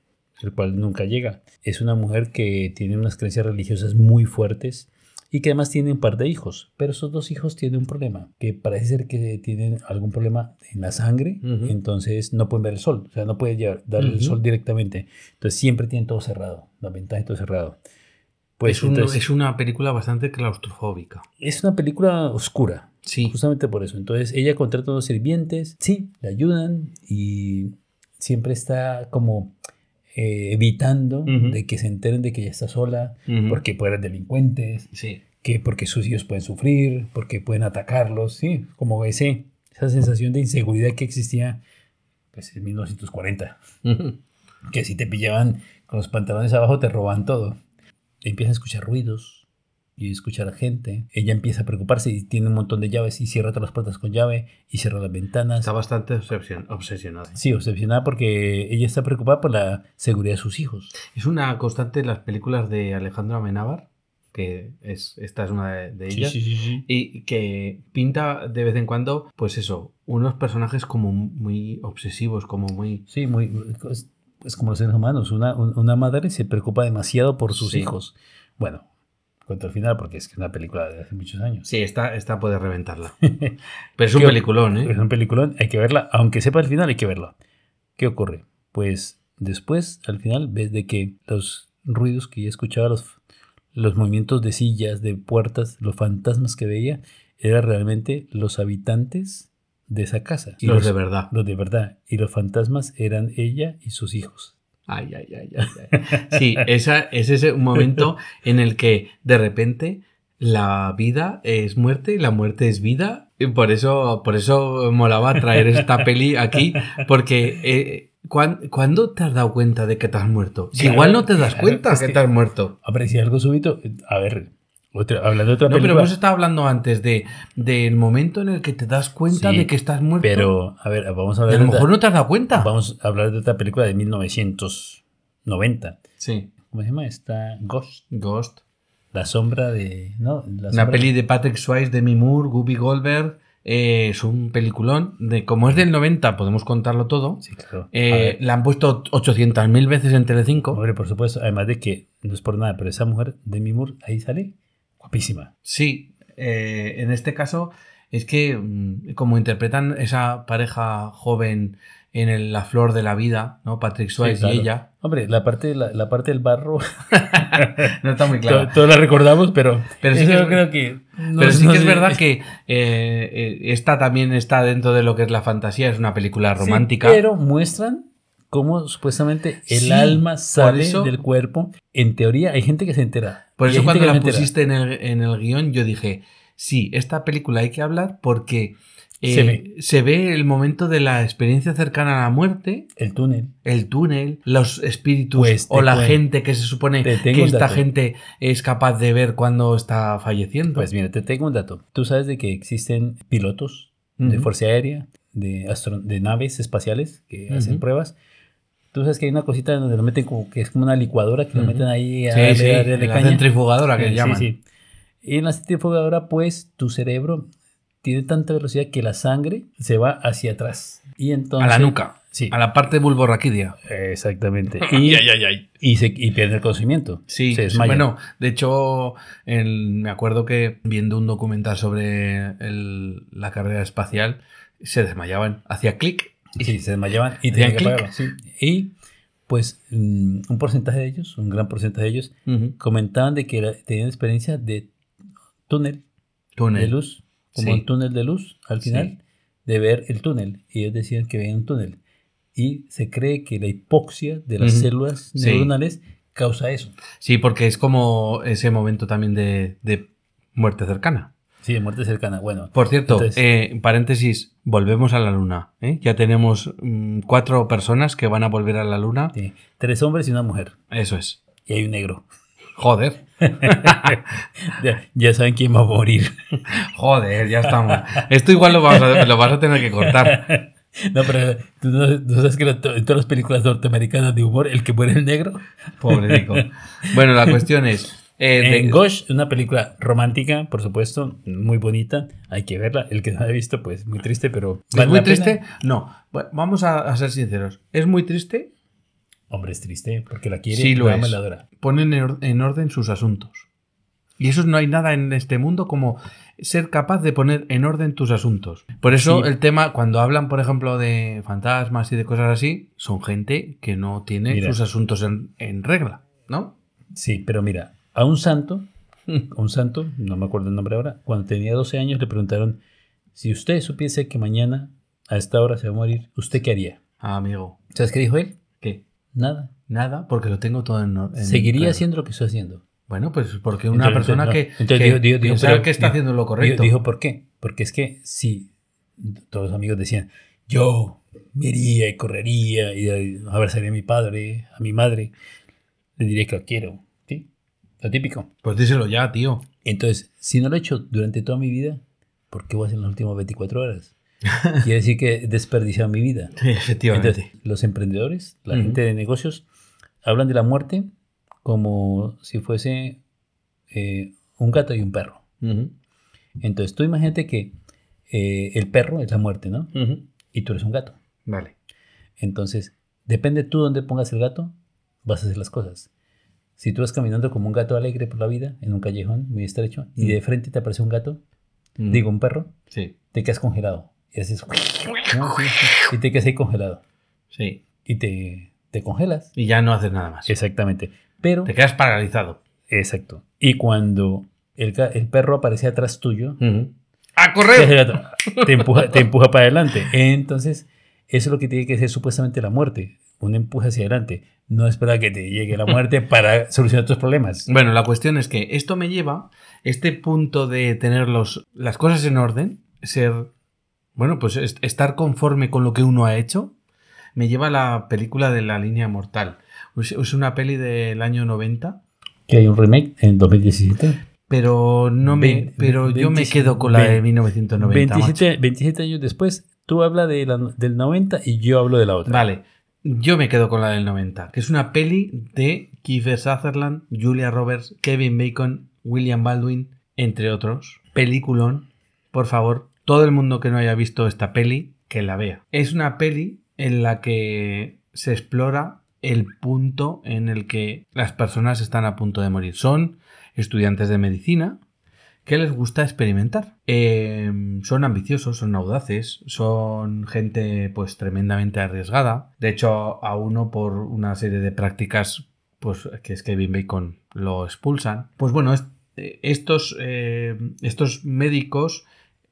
el cual nunca llega. Es una mujer que tiene unas creencias religiosas muy fuertes y que además tiene un par de hijos, pero esos dos hijos tienen un problema, que parece ser que tienen algún problema en la sangre, entonces no pueden ver el sol, o sea, no pueden llevar, darle el sol directamente, entonces siempre tienen todo cerrado, la ventana y todo cerrado. Pues es, un- entonces, es una película bastante claustrofóbica. es una película oscura, Sí. Justamente por eso. Entonces ella contrata a unos sirvientes, sí, le ayudan y siempre está como eh, evitando de que se enteren de que ella está sola, porque pueden ser delincuentes, Sí. que porque sus hijos pueden sufrir, porque pueden atacarlos, sí, como ese, esa sensación de inseguridad que existía pues, en 1940 Ujú. que si te pillaban con los pantalones abajo te roban todo. Empiezan a escuchar ruidos y escuchar a gente. Ella empieza a preocuparse y tiene un montón de llaves y cierra todas las puertas con llave y cierra las ventanas. Está bastante obsesion- obsesionada. Sí, obsesionada porque ella está preocupada por la seguridad de sus hijos. Es una constante en las películas de Alejandro Amenábar, que es, esta es una de, de ellas, sí, sí. y que pinta de vez en cuando, pues eso, unos personajes como muy obsesivos, como muy... Sí, muy, es, es como los seres humanos. Una, un- una madre se preocupa demasiado por sus Sí. hijos. Bueno, cuento al final porque es que es una película de hace muchos años. Sí, esta, esta puede reventarla. Pero es un peliculón, ¿eh? Es un peliculón, hay que verla. Aunque sepa el final, hay que verla. ¿Qué ocurre? Pues después, al final, ves de que los ruidos que ya escuchaba, los, los movimientos de sillas, de puertas, los fantasmas que veía, eran realmente los habitantes de esa casa. Y los, de verdad. Los de verdad. Y los fantasmas eran ella y sus hijos. Ay, ay, ay, ay. Sí, esa, es ese momento en el que de repente la vida es muerte y la muerte es vida. Y por eso, por eso molaba traer esta peli aquí, porque eh, ¿cuándo, te has dado cuenta de que te has muerto? Si igual no te das cuenta de que, te has muerto. Hombre, si algo súbito, a ver, hablando de otra no, pero hemos estado hablando antes de del momento en el que te das cuenta de que estás muerto. Pero, a ver, vamos a hablar. a lo mejor no te has dado cuenta. Vamos a hablar de otra película de 1990. Sí. ¿Cómo se llama? Está Ghost. Ghost. La sombra de. ¿no? Una peli de Patrick Swayze, Demi Moore, Guppy Goldberg. Eh, es un peliculón. De, como es del 90, podemos contarlo todo. Sí, claro. Eh, la han puesto 800.000 veces en Telecinco. Hombre, por supuesto. Además de que, no es por nada, pero esa mujer, Demi Moore, ahí sale guapísima. Sí, eh, en este caso es que mm, como interpretan esa pareja joven en la flor de la vida, ¿no? Patrick Swayze y ella. Hombre, la parte, la, parte del barro. no está muy claro. Todos la recordamos, pero. Pero sí que, creo que. pero sí que es verdad que eh, eh, esta también está dentro de lo que es la fantasía, es una película romántica. pero muestran cómo supuestamente el alma sale del cuerpo. En teoría, hay gente que se entera. Por eso, cuando la pusiste en el, en el guion, yo dije: sí, esta película hay que hablar porque eh, se, ve. el momento de la experiencia cercana a la muerte. El túnel. El túnel, los espíritus pues o la gente que se supone que esta gente es capaz de ver cuando está falleciendo. Pues mira, te tengo un dato. Tú sabes de que existen pilotos de fuerza aérea, de, de naves espaciales que hacen pruebas. Tú sabes que hay una cosita donde lo meten como que es como una licuadora que lo meten ahí a sí, de la centrifugadora que llaman. Y en la centrifugadora, pues, tu cerebro tiene tanta velocidad que la sangre se va hacia atrás. Y entonces, a la nuca. Sí. A la parte bulborraquídea. Exactamente. Y, ay, ay, ay. y, se, y pierde el conocimiento. Sí, bueno, de hecho, me acuerdo que viendo un documental sobre la carrera espacial, se desmayaban. Hacía clic. Y sí, se desmayaban y tenían que pagarlo. Y pues mm, un porcentaje de ellos, un gran porcentaje de ellos, comentaban de que tenían experiencia de túnel, túnel. de luz como un túnel de luz al final, de ver el túnel. Y ellos decían que veían un túnel. Y se cree que la hipoxia de las células neuronales causa eso. Sí, porque es como ese momento también de, muerte cercana. Sí, de muerte cercana. Bueno. Por cierto, eh, paréntesis, volvemos a la luna. ¿eh? Ya tenemos mm, cuatro personas que van a volver a la luna. Tres hombres y una mujer. Eso es. Y hay un negro. Joder. ya, saben quién va a morir. Joder, ya estamos. Esto igual lo, vas a, tener que cortar. No, pero ¿tú no, sabes que en todas las películas norteamericanas de humor, el que muere el negro. Pobre Nico. Bueno, la cuestión es. Eh, en Ghost, una película romántica, por supuesto, muy bonita. Hay que verla. El que no la ha visto, pues muy triste, pero. ¿Es muy triste? No. vamos a ser sinceros. ¿Es muy triste? Hombre, es triste porque la quiere y lo ama la adora. Ponen en orden sus asuntos. Y eso no hay nada en este mundo como ser capaz de poner en orden tus asuntos. Por eso el tema, cuando hablan, por ejemplo, de fantasmas y de cosas así, son gente que no tiene sus asuntos en, regla, ¿no? Sí, pero mira, a un santo, un santo, no me acuerdo el nombre ahora, cuando tenía 12 años le preguntaron, si usted supiese que mañana a esta hora se va a morir, ¿usted qué haría? Ah, amigo. ¿Sabes qué dijo él? ¿Qué? Nada. Nada, porque lo tengo todo en. Seguiría haciendo lo que estoy haciendo. Bueno, pues porque una persona que, que, que está haciendo lo correcto. Dijo, ¿por qué? Porque es que si todos los amigos decían, yo me iría y correría y abrazaría a mi padre, a mi madre, le diría que lo quiero. ¿Sí? Lo típico. Pues díselo ya, tío. Entonces, si no lo he hecho durante toda mi vida, ¿por qué voy a hacer en las últimas 24 horas? Quiere decir que he desperdiciado mi vida. efectivamente. los emprendedores, la gente de negocios, hablan de la muerte como si fuese eh, un gato y un perro. Entonces, tú imagínate que eh, el perro es la muerte, ¿no? Y tú eres un gato. Vale. Entonces, depende tú dónde pongas el gato, vas a hacer las cosas. Si tú vas caminando como un gato alegre por la vida, en un callejón muy estrecho, y Mm. de frente te aparece un gato, Mm. digo, un perro, Sí, te quedas congelado. Y haces... ¿no? Sí, sí. Y te quedas ahí congelado. sí. Y te, te congelas. Y ya no haces nada más. Exactamente. Pero... Te quedas paralizado. Exacto. Y cuando el, el perro aparece atrás tuyo, ¡A ¿qué hace correr! gato? te, empuja, te empuja para adelante. Entonces, eso es lo que tiene que ser supuestamente la muerte. Un empuje hacia adelante. No espera que te llegue la muerte para solucionar tus problemas. Bueno, la cuestión es que esto me lleva, este punto de tener los- las cosas en orden, ser, bueno, pues es- estar conforme con lo que uno ha hecho, me lleva a la película de La línea mortal. Es, una peli del año 90, Que hay un remake en 2017. pero no me, pero yo me 25 quedo con la de veinte- 1990. macho. 27, 27 años después, tú hablas de la- del 90 y yo hablo de la otra. Vale, yo me quedo con la del 90, que es una peli de Kiefer Sutherland, Julia Roberts, Kevin Bacon, William Baldwin, entre otros. Peliculón, por favor, todo el mundo que no haya visto esta peli, que la vea. Es una peli en la que se explora el punto en el que las personas están a punto de morir. Son estudiantes de medicina que les gusta experimentar. Eh, son ambiciosos, son audaces, son gente pues tremendamente arriesgada. De hecho, a uno por una serie de prácticas, pues que es Kevin Bacon, lo expulsan. Pues bueno, eh, estos, eh, estos médicos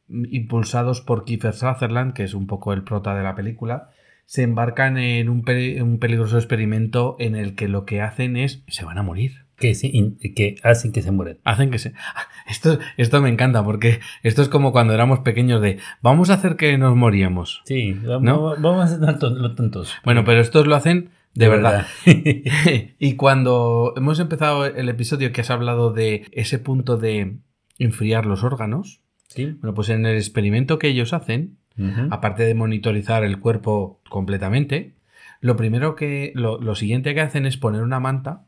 impulsados por Kiefer Sutherland, que es un poco el prota de la película, se embarcan en un peligroso experimento en el que lo que hacen es se van a morir. Que, sí, in- que hacen que se mueran. Hacen que se... Ah, Esto, esto me encanta porque esto es como cuando éramos pequeños de vamos a hacer que nos moríamos. Sí, vamos, ¿No? vamos a ser los tontos. Bueno, pero estos lo hacen de, verdad. verdad. y cuando hemos empezado el episodio que has hablado de ese punto de enfriar los órganos, sí. bueno, pues en el experimento que ellos hacen, aparte de monitorizar el cuerpo completamente, lo primero que, lo, lo siguiente que hacen es poner una manta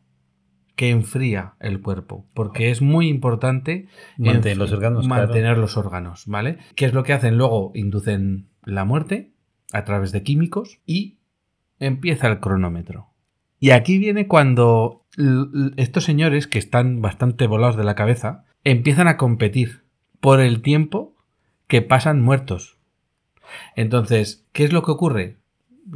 que enfría el cuerpo, porque es muy importante Mantener los órganos, claro. los órganos, ¿vale? ¿Qué es lo que hacen? Luego inducen la muerte a través de químicos y empieza el cronómetro. Y aquí viene cuando estos señores, que están bastante volados de la cabeza, empiezan a competir por el tiempo que pasan muertos. Entonces, ¿qué es lo que ocurre?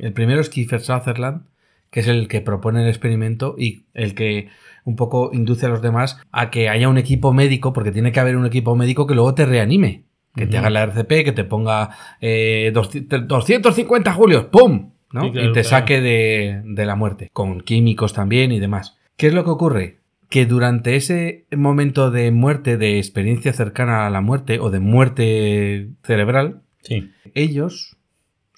El primero es Kiefer Sutherland, que es el que propone el experimento y el que un poco induce a los demás a que haya un equipo médico, porque tiene que haber un equipo médico que luego te reanime, que te haga la RCP, que te ponga eh, 200 250 julios, ¡pum! ¿no? Sí, claro, y te claro. saque de, de la muerte, con químicos también y demás. ¿Qué es lo que ocurre? Que durante ese momento de muerte, de experiencia cercana a la muerte o de muerte cerebral, Sí. ellos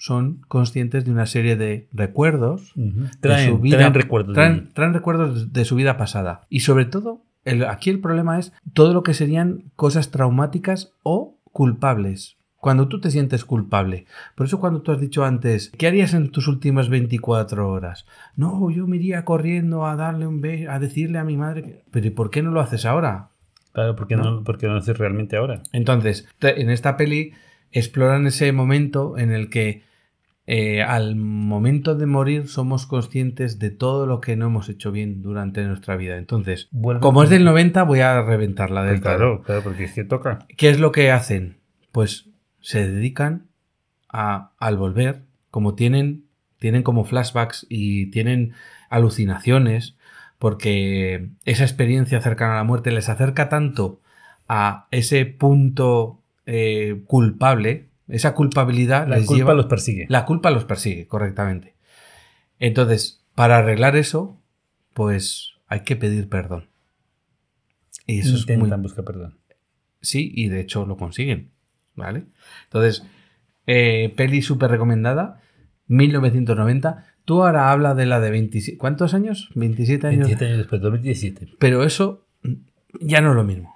son conscientes de una serie de recuerdos Ujú. de Traen, su vida, traen recuerdos. traen, traen recuerdos de su vida pasada. Y sobre todo, el- aquí el problema es todo lo que serían cosas traumáticas o culpables. Cuando tú te sientes culpable. Por eso cuando tú has dicho antes, ¿qué harías en tus últimas 24 horas? No, yo me iría corriendo a darle un beso, a decirle a mi madre. que- Pero ¿y por qué no lo haces ahora? Claro, porque no, ¿no? porque no lo haces realmente ahora. Entonces, en esta peli exploran ese momento en el que eh, al momento de morir somos conscientes de todo lo que no hemos hecho bien durante nuestra vida. Entonces, Vuelve- como es del 90, voy a reventarla del Pues claro, claro, porque es que toca. ¿Qué es lo que hacen? Pues se dedican a, al volver, como tienen, tienen como flashbacks y tienen alucinaciones, porque esa experiencia cercana a la muerte les acerca tanto a ese punto eh, culpable, esa culpabilidad La les culpa lleva... los persigue. La culpa los persigue, correctamente. Entonces, para arreglar eso, pues hay que pedir perdón. Y eso es muy, Intentan buscar perdón. Sí, y de hecho lo consiguen. ¿Vale? Entonces, eh, peli súper recomendada, 1990. Tú ahora habla de la de 27. ¿Cuántos años? 27 años. 27 años después, 2017. Pero eso ya no es lo mismo.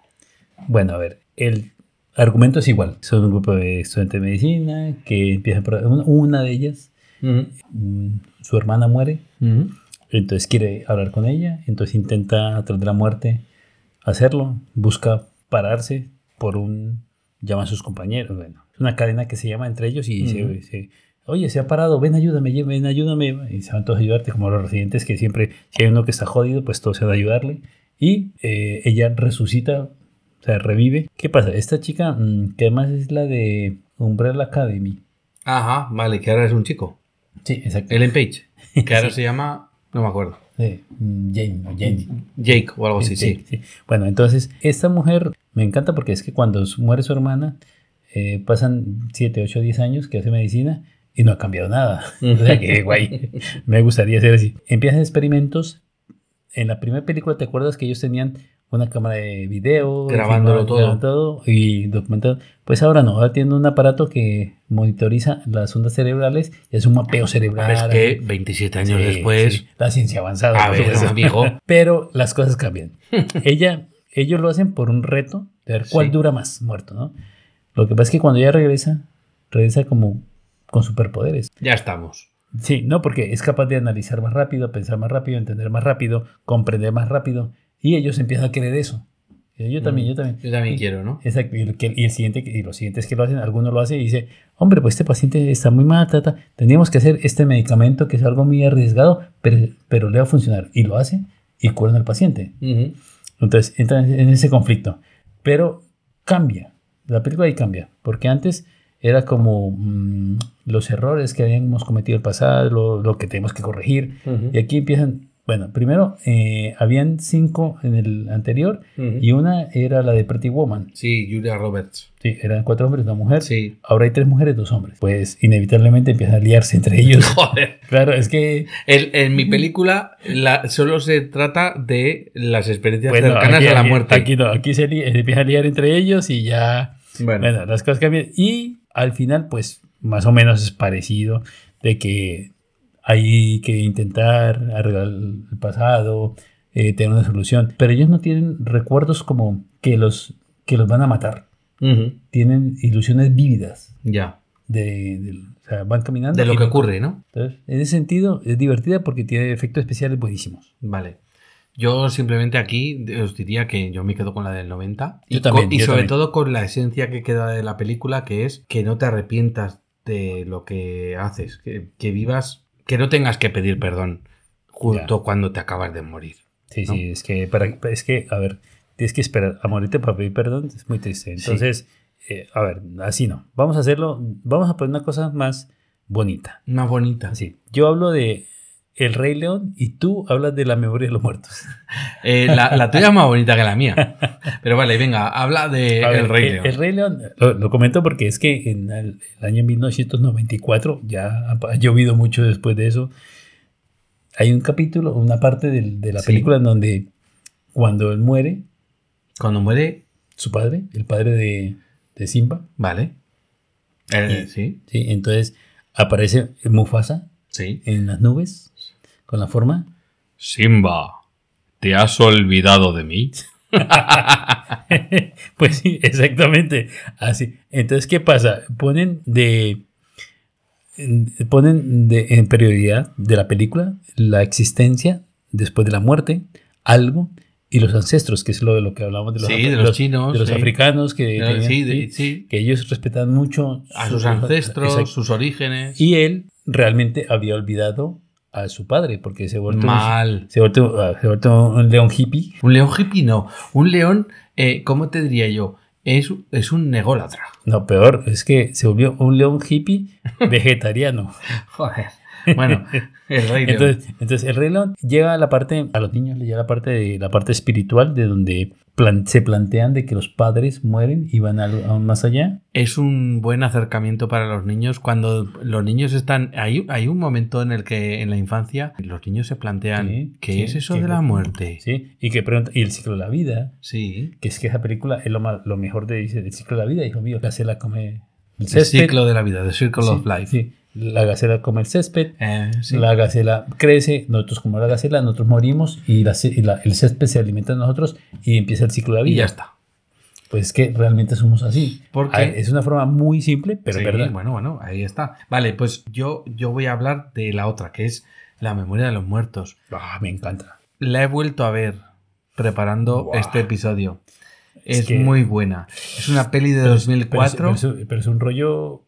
Bueno, a ver, el argumento es igual. Son un grupo de estudiantes de medicina que empiezan por... Una, de ellas, mm, su hermana muere, Ujú. entonces quiere hablar con ella, entonces intenta a través de la muerte hacerlo, busca pararse por un... llama a sus compañeros, bueno, es una cadena que se llama entre ellos y se- Ujú. se, oye, se ha parado, ven, ayúdame, ven, ayúdame. Y se van todos a ayudarte, como los residentes que siempre, si hay uno que está jodido, pues todos se van a ayudarle. Y eh, ella resucita, o sea, revive. ¿Qué pasa? Esta chica, mm, que además es la de Umbrella Academy. Ajá, vale, que ahora es un chico. Sí, exacto. Ellen Page. Que ahora se llama, no me acuerdo. Sí, mm, Jane, o Jane. Jake o algo así, sí. sí. Bueno, entonces, esta mujer me encanta porque es que cuando muere su hermana, eh, pasan 7, 8, 10 años que hace medicina y no ha cambiado nada. o sea que guay, me gustaría ser así. Empiezan experimentos. En la primera película, ¿te acuerdas que ellos tenían una cámara de video? Grabándolo todo. todo. Y documentado. Pues ahora no, ahora tienen un aparato que monitoriza las ondas cerebrales y es un mapeo cerebral. Es que 27 años Sí, después... sí, la ciencia avanzada. A ver, amigo. Pero las cosas cambian. Ella, ellos lo hacen por un reto de ver cuál Sí. dura más muerto, ¿no? Lo que pasa es que cuando ella regresa, regresa como con superpoderes. Ya estamos. Sí, no, porque es capaz de analizar más rápido, pensar más rápido, entender más rápido, comprender más rápido. Y ellos empiezan a querer eso. Y Yo también, yo también. Yo también quiero, ¿no? Exacto, y y el siguiente, y los siguientes que lo hacen, alguno lo hace y dice, hombre, pues este paciente está muy mal, ta, ta, tendríamos que hacer este medicamento que es algo muy arriesgado, pero, pero le va a funcionar. Y lo hace y curan al paciente. Ujú. Entonces entra en ese conflicto. Pero cambia, la película ahí cambia, porque antes era como mm, los errores que habíamos cometido en el pasado, lo, lo que tenemos que corregir, y aquí empiezan, bueno, primero eh, habían cinco en el anterior, Ujú. y una era la de Pretty Woman. Sí, Julia Roberts. Sí, eran cuatro hombres, una mujer. Sí. Ahora hay tres mujeres, dos hombres. Pues inevitablemente empiezan a liarse entre ellos. Joder. claro, es que... El- en mi película la- solo se trata de las experiencias bueno, cercanas aquí, a la aquí- muerte. Aquí no, aquí se, li- se empiezan a liar entre ellos y ya... bueno, Bueno, las cosas cambian. Y al final, pues, más o menos es parecido de que hay que intentar arreglar el pasado, eh, tener una solución. Pero ellos no tienen recuerdos como que los, que los van a matar. Ujú. Tienen ilusiones vívidas. ya. De, de- o sea, van caminando. De lo que ocurre, ¿no? Entonces, en ese sentido, es divertida porque tiene efectos especiales buenísimos. Vale. Yo simplemente aquí os diría que yo me quedo con la del 90. Yo y, también, con- y yo sobre también. todo con la esencia que queda de la película, que es que no te arrepientas de lo que haces, que, que vivas, que no tengas que pedir perdón justo Ya. cuando te acabas de morir. Sí, ¿no? sí, es que, para, es que, a ver, tienes que esperar a morirte para pedir perdón, es muy triste. Entonces, eh, a ver, así no. Vamos a hacerlo, vamos a poner una cosa más bonita. Más bonita. Así, yo hablo de El Rey León y tú hablas de la memoria de los muertos. Eh, la, la tuya es más bonita que la mía. Pero vale, venga, habla de ver, El Rey el, León. el Rey León, lo, lo comento porque es que en el, el año 1994, ya ha, ha llovido mucho después de eso, hay un capítulo, una parte de, la Sí. película en donde cuando él muere, Cuando muere, su padre, el padre de, de Simba, vale. Eh, sí, ¿sí? entonces aparece Mufasa sí. en las nubes con la forma. Simba, ¿te has olvidado de mí? pues sí, exactamente. Así. Entonces, ¿qué pasa? Ponen de. en- Ponen de, en prioridad de la película la existencia después de la muerte, algo, y los ancestros, que es lo de lo que hablamos de los, Sí, de los chinos, de los sí. africanos, que, tenían- sí, de- sí, sí. que ellos respetan mucho A sus ancestros, sus orígenes. Y él realmente había olvidado a su padre, porque se vuelto, Mal. se ha vuelto, ah, se un león hippie. Un león hippie no. Un león, eh, ¿cómo te diría yo? Es, es un nególatra. No, peor, es que se volvió un león hippie vegetariano. Joder. Bueno, el rey león. Entonces, entonces el Rey León llega a la parte, a los niños le llega la parte de la parte espiritual, de donde plan- se plantean de que los padres mueren y van aún más allá. es un buen acercamiento para los niños cuando los niños están hay, hay un momento en el que en la infancia los niños se plantean Sí, qué sí, es eso de la muerte ¿sí? Y que pregunta, y el ciclo de la vida, sí que es que esa película es lo, lo mejor de dice, el ciclo de la vida, hijo mío, la gacela come el el césped. ciclo de la vida the circle Sí, of life sí. La gacela come el césped, Eh, sí. la gacela crece, nosotros como la gacela, nosotros morimos y, la y la- el césped se alimenta de nosotros y empieza el ciclo de la vida. y ya está Pues es que realmente somos así. ¿Por qué? A ver, Es una forma muy simple, pero Sí, es verdad. bueno bueno ahí está vale pues yo yo voy a hablar de la otra que es la memoria de los muertos Ah, me encanta. la he vuelto a ver preparando este episodio Es es, que- muy buena es una peli de Pero es- 2004 Pero es, pero es- pero es un rollo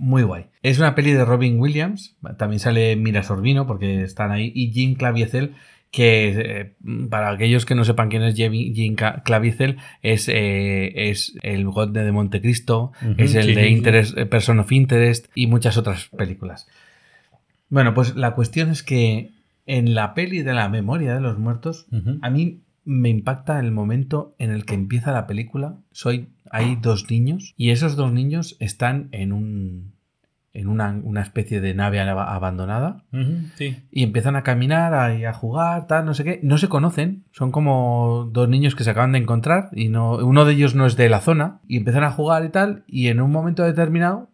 muy guay. Es una peli de Robin Williams, también sale Mira Sorbino porque están ahí, y Jim Claviezel, que eh, para aquellos que no sepan quién es Jim Claviezel, es, eh, es el God de Montecristo, es el de Interest, eh, Person of Interest y muchas otras películas. Bueno, pues la cuestión es que en la peli de la memoria de los muertos, a mí me impacta el momento en el que empieza la película. Soy, hay dos niños y esos dos niños están en un en una, especie de nave abandonada y empiezan a caminar y a, jugar tal no sé qué no se conocen son como dos niños que se acaban de encontrar y no uno de ellos no es de la zona y empiezan a jugar y tal y en un momento determinado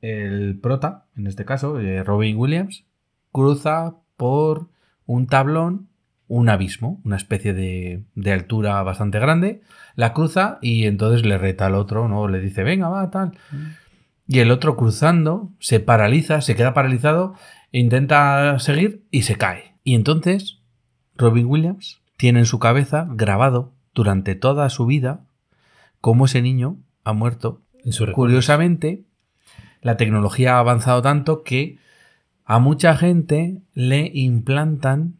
el prota en este caso eh, Robin Williams cruza por un tablón un abismo, una especie de, de, altura bastante grande, la cruza y entonces le reta al otro, ¿no? Le dice, venga, va, tal. Y el otro cruzando se paraliza, se queda paralizado, intenta seguir y se cae. Y entonces Robin Williams tiene en su cabeza grabado durante toda su vida cómo ese niño ha muerto. Curiosamente, la tecnología ha avanzado tanto que a mucha gente le implantan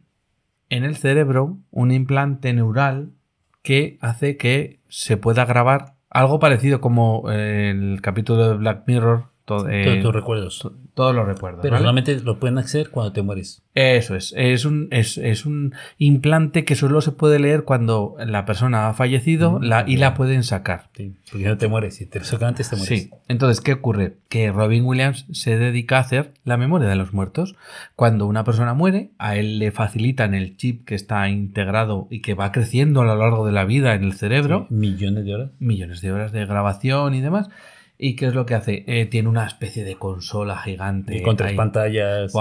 en el cerebro un implante neural que hace que se pueda grabar algo parecido como el capítulo de Black Mirror. Eh, tus recuerdos. todos los recuerdos. Pero solamente lo pueden acceder cuando te mueres. Eso es. Es un, es, un implante que solo se puede leer cuando la persona ha fallecido la, y la pueden sacar. Sí, porque no te mueres. Si te lo sacan antes, te mueres. Sí. Entonces, ¿qué ocurre? Que Robin Williams se dedica a hacer la memoria de los muertos. Cuando una persona muere, a él le facilitan el chip que está integrado y que va creciendo a lo largo de la vida en el cerebro. millones de horas. Millones de horas de grabación y demás. ¿Y qué es lo que hace? Eh, tiene una especie de consola gigante. con tres pantallas.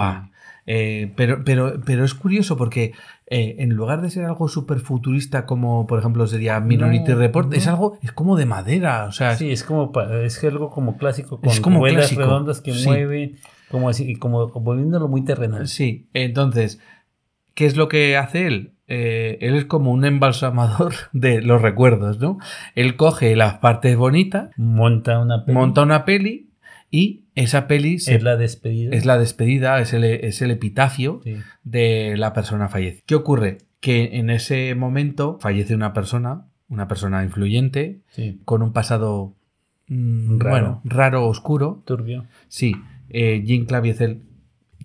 Eh, pero, pero, pero es curioso porque eh, en lugar de ser algo súper futurista como por ejemplo sería Minority Report, es algo, es como de madera. O sea, sí, es como es algo como clásico, con es como redondas que mueven, como así, como volviéndolo muy terrenal. Sí, entonces, ¿qué es lo que hace él? Eh, él es como un embalsamador de los recuerdos, ¿no? Él coge las partes bonitas, monta una peli, monta una peli y esa peli es la despedida. Es la despedida, es el, es el epitafio de la persona fallecida. ¿Qué ocurre? Que en ese momento fallece una persona, una persona influyente, con un pasado mm, raro. Bueno, raro, oscuro. Turbio. Sí. Eh, Jim Claviezel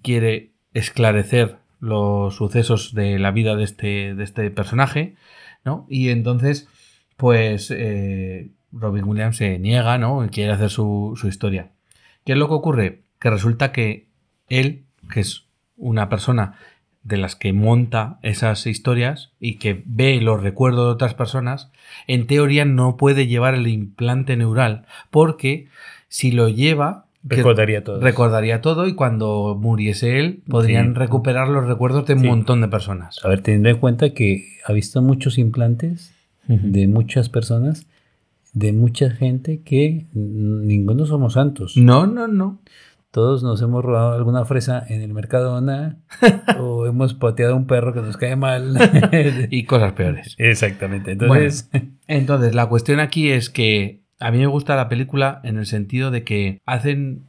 quiere esclarecer los sucesos de la vida de este, de este personaje, ¿no? Y entonces, pues, eh, Robin Williams se niega, ¿no? Y quiere hacer su, su historia. ¿Qué es lo que ocurre? Que resulta que él, que es una persona de las que monta esas historias y que ve los recuerdos de otras personas, en teoría no puede llevar el implante neural, porque si lo lleva, Recordaría todo. Recordaría todo y cuando muriese él podrían recuperar los recuerdos de un montón de personas. A ver, teniendo en cuenta que ha visto muchos implantes de muchas personas, de mucha gente que ninguno somos santos. No, no, no. Todos nos hemos robado alguna fresa en el mercado o hemos pateado a un perro que nos cae mal. y cosas peores. Exactamente. Entonces, entonces, la cuestión aquí es que a mí me gusta la película en el sentido de que hacen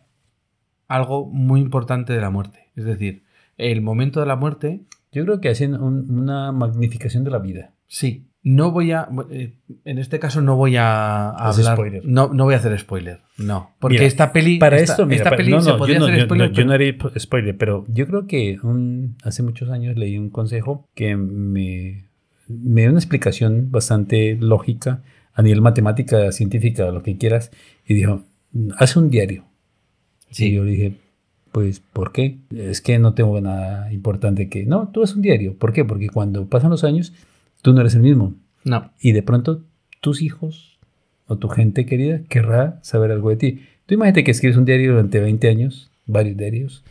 algo muy importante de la muerte. Es decir, el momento de la muerte. Yo creo que hacen una magnificación de la vida. Sí. No voy a. Eh, en este caso no voy a, hablar. No, no voy a hacer spoiler. No. Porque esta peli. Para esto, esta peli se podría hacer spoiler. Yo no, haré spoiler, pero yo creo que hace muchos años leí un consejo que me, me dio una explicación bastante lógica a nivel matemática, científica, lo que quieras, y dijo, haz un diario. Sí. Y yo le dije, pues, ¿por qué? Es que no tengo nada importante que... No, tú haz un diario. ¿Por qué? Porque cuando pasan los años, tú no eres el mismo. No. Y de pronto tus hijos o tu gente querida querrá saber algo de ti. Tú imagínate que escribes un diario durante 20 años, varios diarios,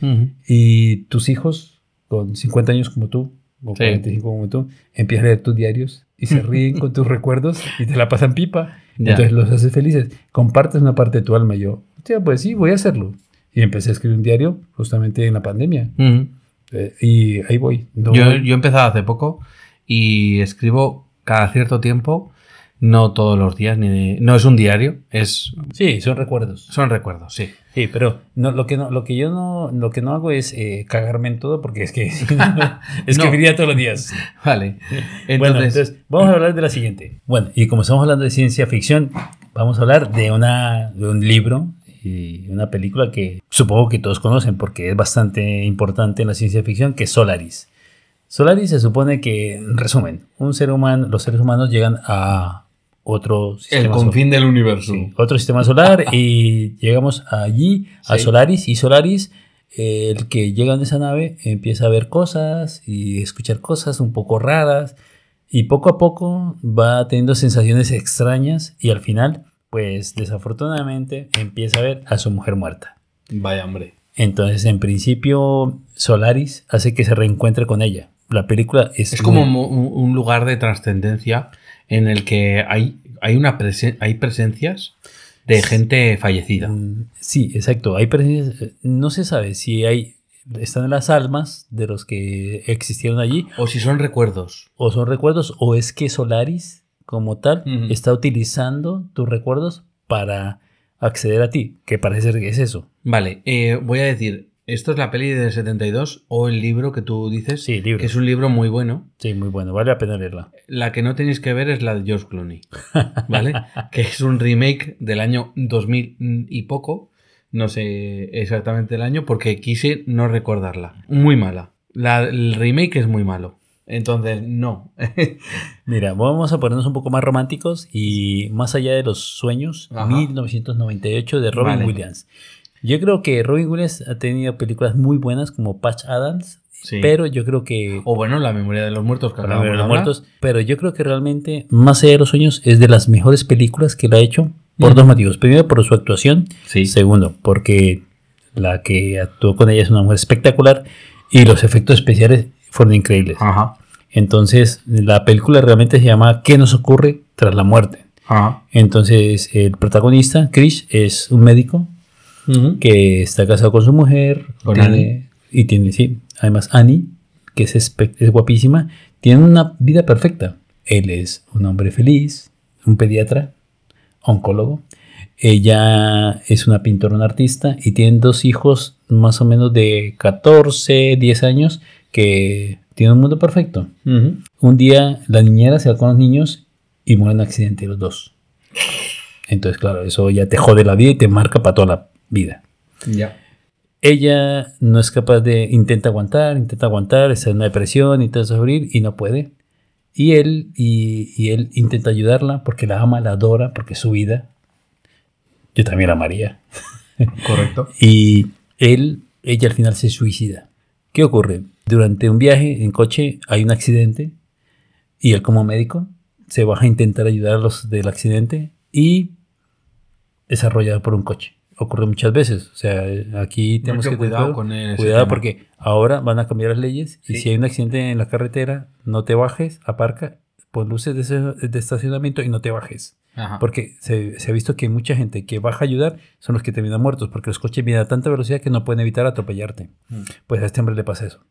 y tus hijos con 50 años como tú, o 45 como tú, empiezan a leer tus diarios y se ríen con tus recuerdos y te la pasan pipa. Entonces los haces felices. Compartes una parte de tu alma. Y yo, pues sí, voy a hacerlo. Y empecé a escribir un diario justamente en la pandemia. Eh, y ahí voy. yo, yo he empezado hace poco y escribo cada cierto tiempo no todos los días, ni no es un diario, es... Sí, son recuerdos. Son recuerdos, sí. Sí, pero no, lo, que no, lo que yo no, lo que no hago es eh, cagarme en todo porque es que escribiría todos los días. Vale. Entonces, bueno, entonces vamos a hablar de la siguiente. Bueno, y como estamos hablando de ciencia ficción, vamos a hablar de, una, de un libro y una película que supongo que todos conocen porque es bastante importante en la ciencia ficción, que es Solaris. Solaris se supone que, en resumen, un ser humano, los seres humanos llegan a otro sistema El confín del universo. otro sistema solar y llegamos allí, a Solaris, y Solaris, el que llega en esa nave, empieza a ver cosas y escuchar cosas un poco raras y poco a poco va teniendo sensaciones extrañas y al final, pues desafortunadamente empieza a ver a su mujer muerta. Vaya hombre. Entonces, en principio, Solaris hace que se reencuentre con ella. La película es... Es como un lugar de trascendencia en el que hay, hay, una hay presencias de gente fallecida. Mm, sí, exacto. Hay presencias, no se sabe si hay están las almas de los que existieron allí. O si son recuerdos. O son recuerdos, o es que Solaris, como tal, está utilizando tus recuerdos para acceder a ti, que parece que es eso. Vale, eh, voy a decir, ¿Esto es la peli del 72 o el libro que tú dices? Sí, libro. Que es un libro muy bueno. Sí, muy bueno. Vale la pena leerla. La que no tenéis que ver es la de George Clooney. ¿Vale? que es un remake del año 2000 y poco. No sé exactamente el año porque quise no recordarla. Muy mala. el remake es muy malo. Entonces, no. Mira, vamos a ponernos un poco más románticos y más allá de los sueños, 1998 de Robin Williams. Yo creo que Robin Williams ha tenido películas muy buenas como Patch Adams, pero yo creo que... O bueno, La memoria de los muertos. Que la memoria de los muertos. Pero yo creo que realmente Más allá de los sueños es de las mejores películas que él ha hecho por dos motivos. Primero, por su actuación. Sí. Segundo, porque la que actuó con ella es una mujer espectacular y los efectos especiales fueron increíbles. Ajá. Entonces, la película realmente se llama ¿Qué nos ocurre tras la muerte? Ajá. Entonces, el protagonista, Chris, es un médico que está casado con su mujer. Con Annie. Y tiene, sí, además Annie, que es, es guapísima, tiene una vida perfecta. Él es un hombre feliz, un pediatra, oncólogo. Ella es una pintora, una artista y tienen dos hijos más o menos de 14, 10 años que tienen un mundo perfecto. Un día la niñera se va con los niños y mueren en un accidente los dos. Entonces, claro, eso ya te jode la vida y te marca para toda la vida. Ya. Ella no es capaz de, intenta aguantar, intenta aguantar, está en una depresión, intenta sufrir y no puede. Y él, y, él intenta ayudarla porque la ama, la adora, porque es su vida. Yo también la amaría. Correcto. y él, ella al final se suicida. ¿Qué ocurre? Durante un viaje en coche hay un accidente y él como médico se baja a intentar ayudar a los del accidente y es arrollado por un coche ocurre muchas veces. O sea, aquí tenemos que tener cuidado con Cuidado porque ahora van a cambiar las leyes y si hay un accidente en la carretera, no te bajes, aparca, pon luces de, estacionamiento y no te bajes. Porque se, ha visto que mucha gente que baja a ayudar son los que terminan muertos porque los coches vienen a tanta velocidad que no pueden evitar atropellarte. Mm. Pues a este hombre le pasa eso.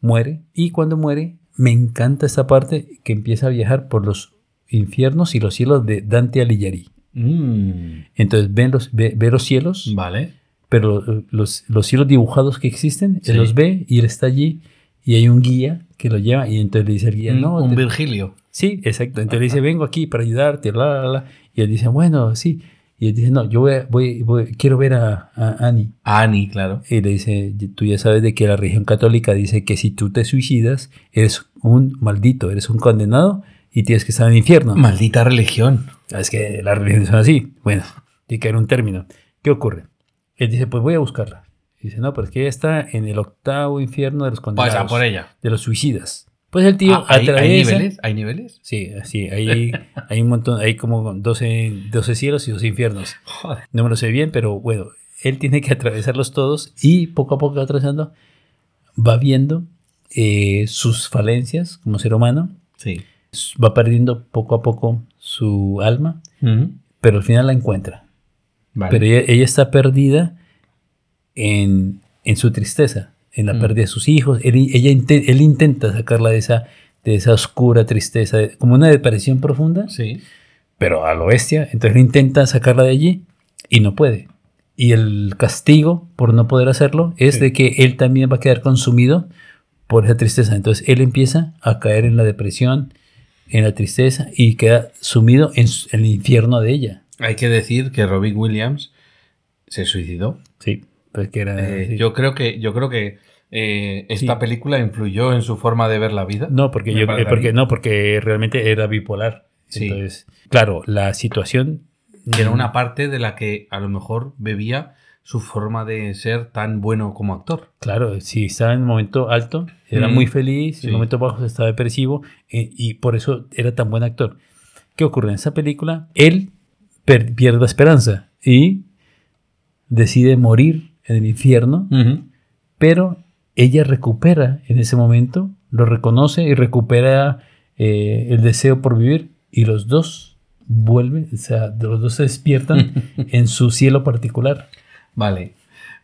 Muere y cuando muere, me encanta esta parte que empieza a viajar por los infiernos y los cielos de Dante Alighieri. Mm. Entonces ven los, ve, los cielos. Vale. Pero los, los, cielos dibujados que existen, él los ve y él está allí y hay un guía que lo lleva y entonces le dice el guía, no. Un Virgilio. Sí, exacto. Entonces le dice, vengo aquí para ayudarte, la, la, la. Y él dice, bueno, sí. Y él dice, no, yo voy, voy, quiero ver a, a Annie. A Annie, claro. Y le dice, tú ya sabes de que la religión católica dice que si tú te suicidas, eres un maldito, eres un condenado y tienes que estar en el infierno. Maldita religión. Es que las religiones son así. Bueno, tiene que haber un término. ¿Qué ocurre? Él dice, pues voy a buscarla. dice, no, pero es que ella está en el octavo infierno de los condenados. Vaya por ella. De los suicidas. Pues el tío ah, ¿hay, niveles? ¿Hay niveles? Sí, sí, hay, hay un montón, hay como 12, 12 cielos y 12 infiernos. No me lo sé bien, pero bueno, él tiene que atravesarlos todos y poco a poco atravesando va viendo eh, sus falencias como ser humano. Sí va perdiendo poco a poco su alma, pero al final la encuentra. Pero ella, está perdida en, su tristeza, en la pérdida de sus hijos. Él, ella, intenta sacarla de esa, de esa oscura tristeza, como una depresión profunda. Sí. pero a lo bestia. Entonces él intenta sacarla de allí y no puede. Y el castigo por no poder hacerlo es Sí. de que él también va a quedar consumido por esa tristeza. Entonces él empieza a caer en la depresión, en la tristeza y queda sumido en el infierno de ella. Hay que decir que Robin Williams se suicidó. Sí, pues que era. Eh, sí. Yo creo que, yo creo que eh, esta Sí. película influyó en su forma de ver la vida. No, porque yo, eh, porque no, porque realmente era bipolar. Sí. Entonces, claro, la situación era una parte de la que a lo mejor bebía su forma de ser tan bueno como actor. Claro, si estaba en un momento alto, era Mm, muy feliz, sí. en momentos bajos estaba depresivo eh, y por eso era tan buen actor. ¿Qué ocurre en esa película? Él pierde la esperanza y decide morir en el infierno, pero ella recupera en ese momento, lo reconoce y recupera eh, el deseo por vivir y los dos vuelven, o sea, los dos se despiertan en su cielo particular. Vale.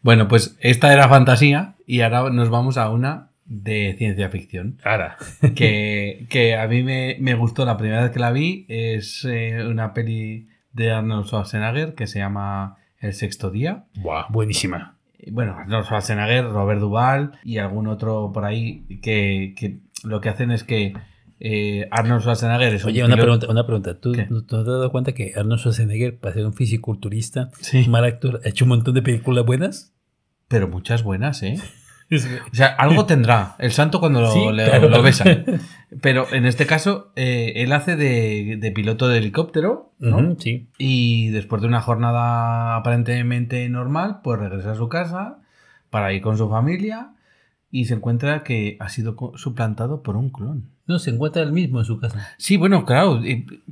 Bueno, pues esta era fantasía y ahora nos vamos a una de ciencia ficción. Ahora. Que, que a mí me, me gustó la primera vez que la vi. Es eh, una peli de Arnold Schwarzenegger que se llama El sexto día. Buah, buenísima. bueno, Arnold Schwarzenegger, Robert Duvall y algún otro por ahí que, que lo que hacen es que eh, Arnold Schwarzenegger es un Oye, una piloto- pregunta, una pregunta. ¿Tú no te has dado cuenta que Arnold Schwarzenegger, para ser un fisiculturista, Sí, mal actor, ha hecho un montón de películas buenas? pero muchas buenas, ¿eh? O sea, algo tendrá el santo cuando lo, Sí, le- claro. lo besa. Pero en este caso, eh, él hace de, de piloto de helicóptero, ¿no? Ujú, sí. Y después de una jornada aparentemente normal, pues regresa a su casa para ir con su familia y se encuentra que ha sido suplantado por un clon. No, se encuentra el mismo en su casa. Sí, bueno, claro,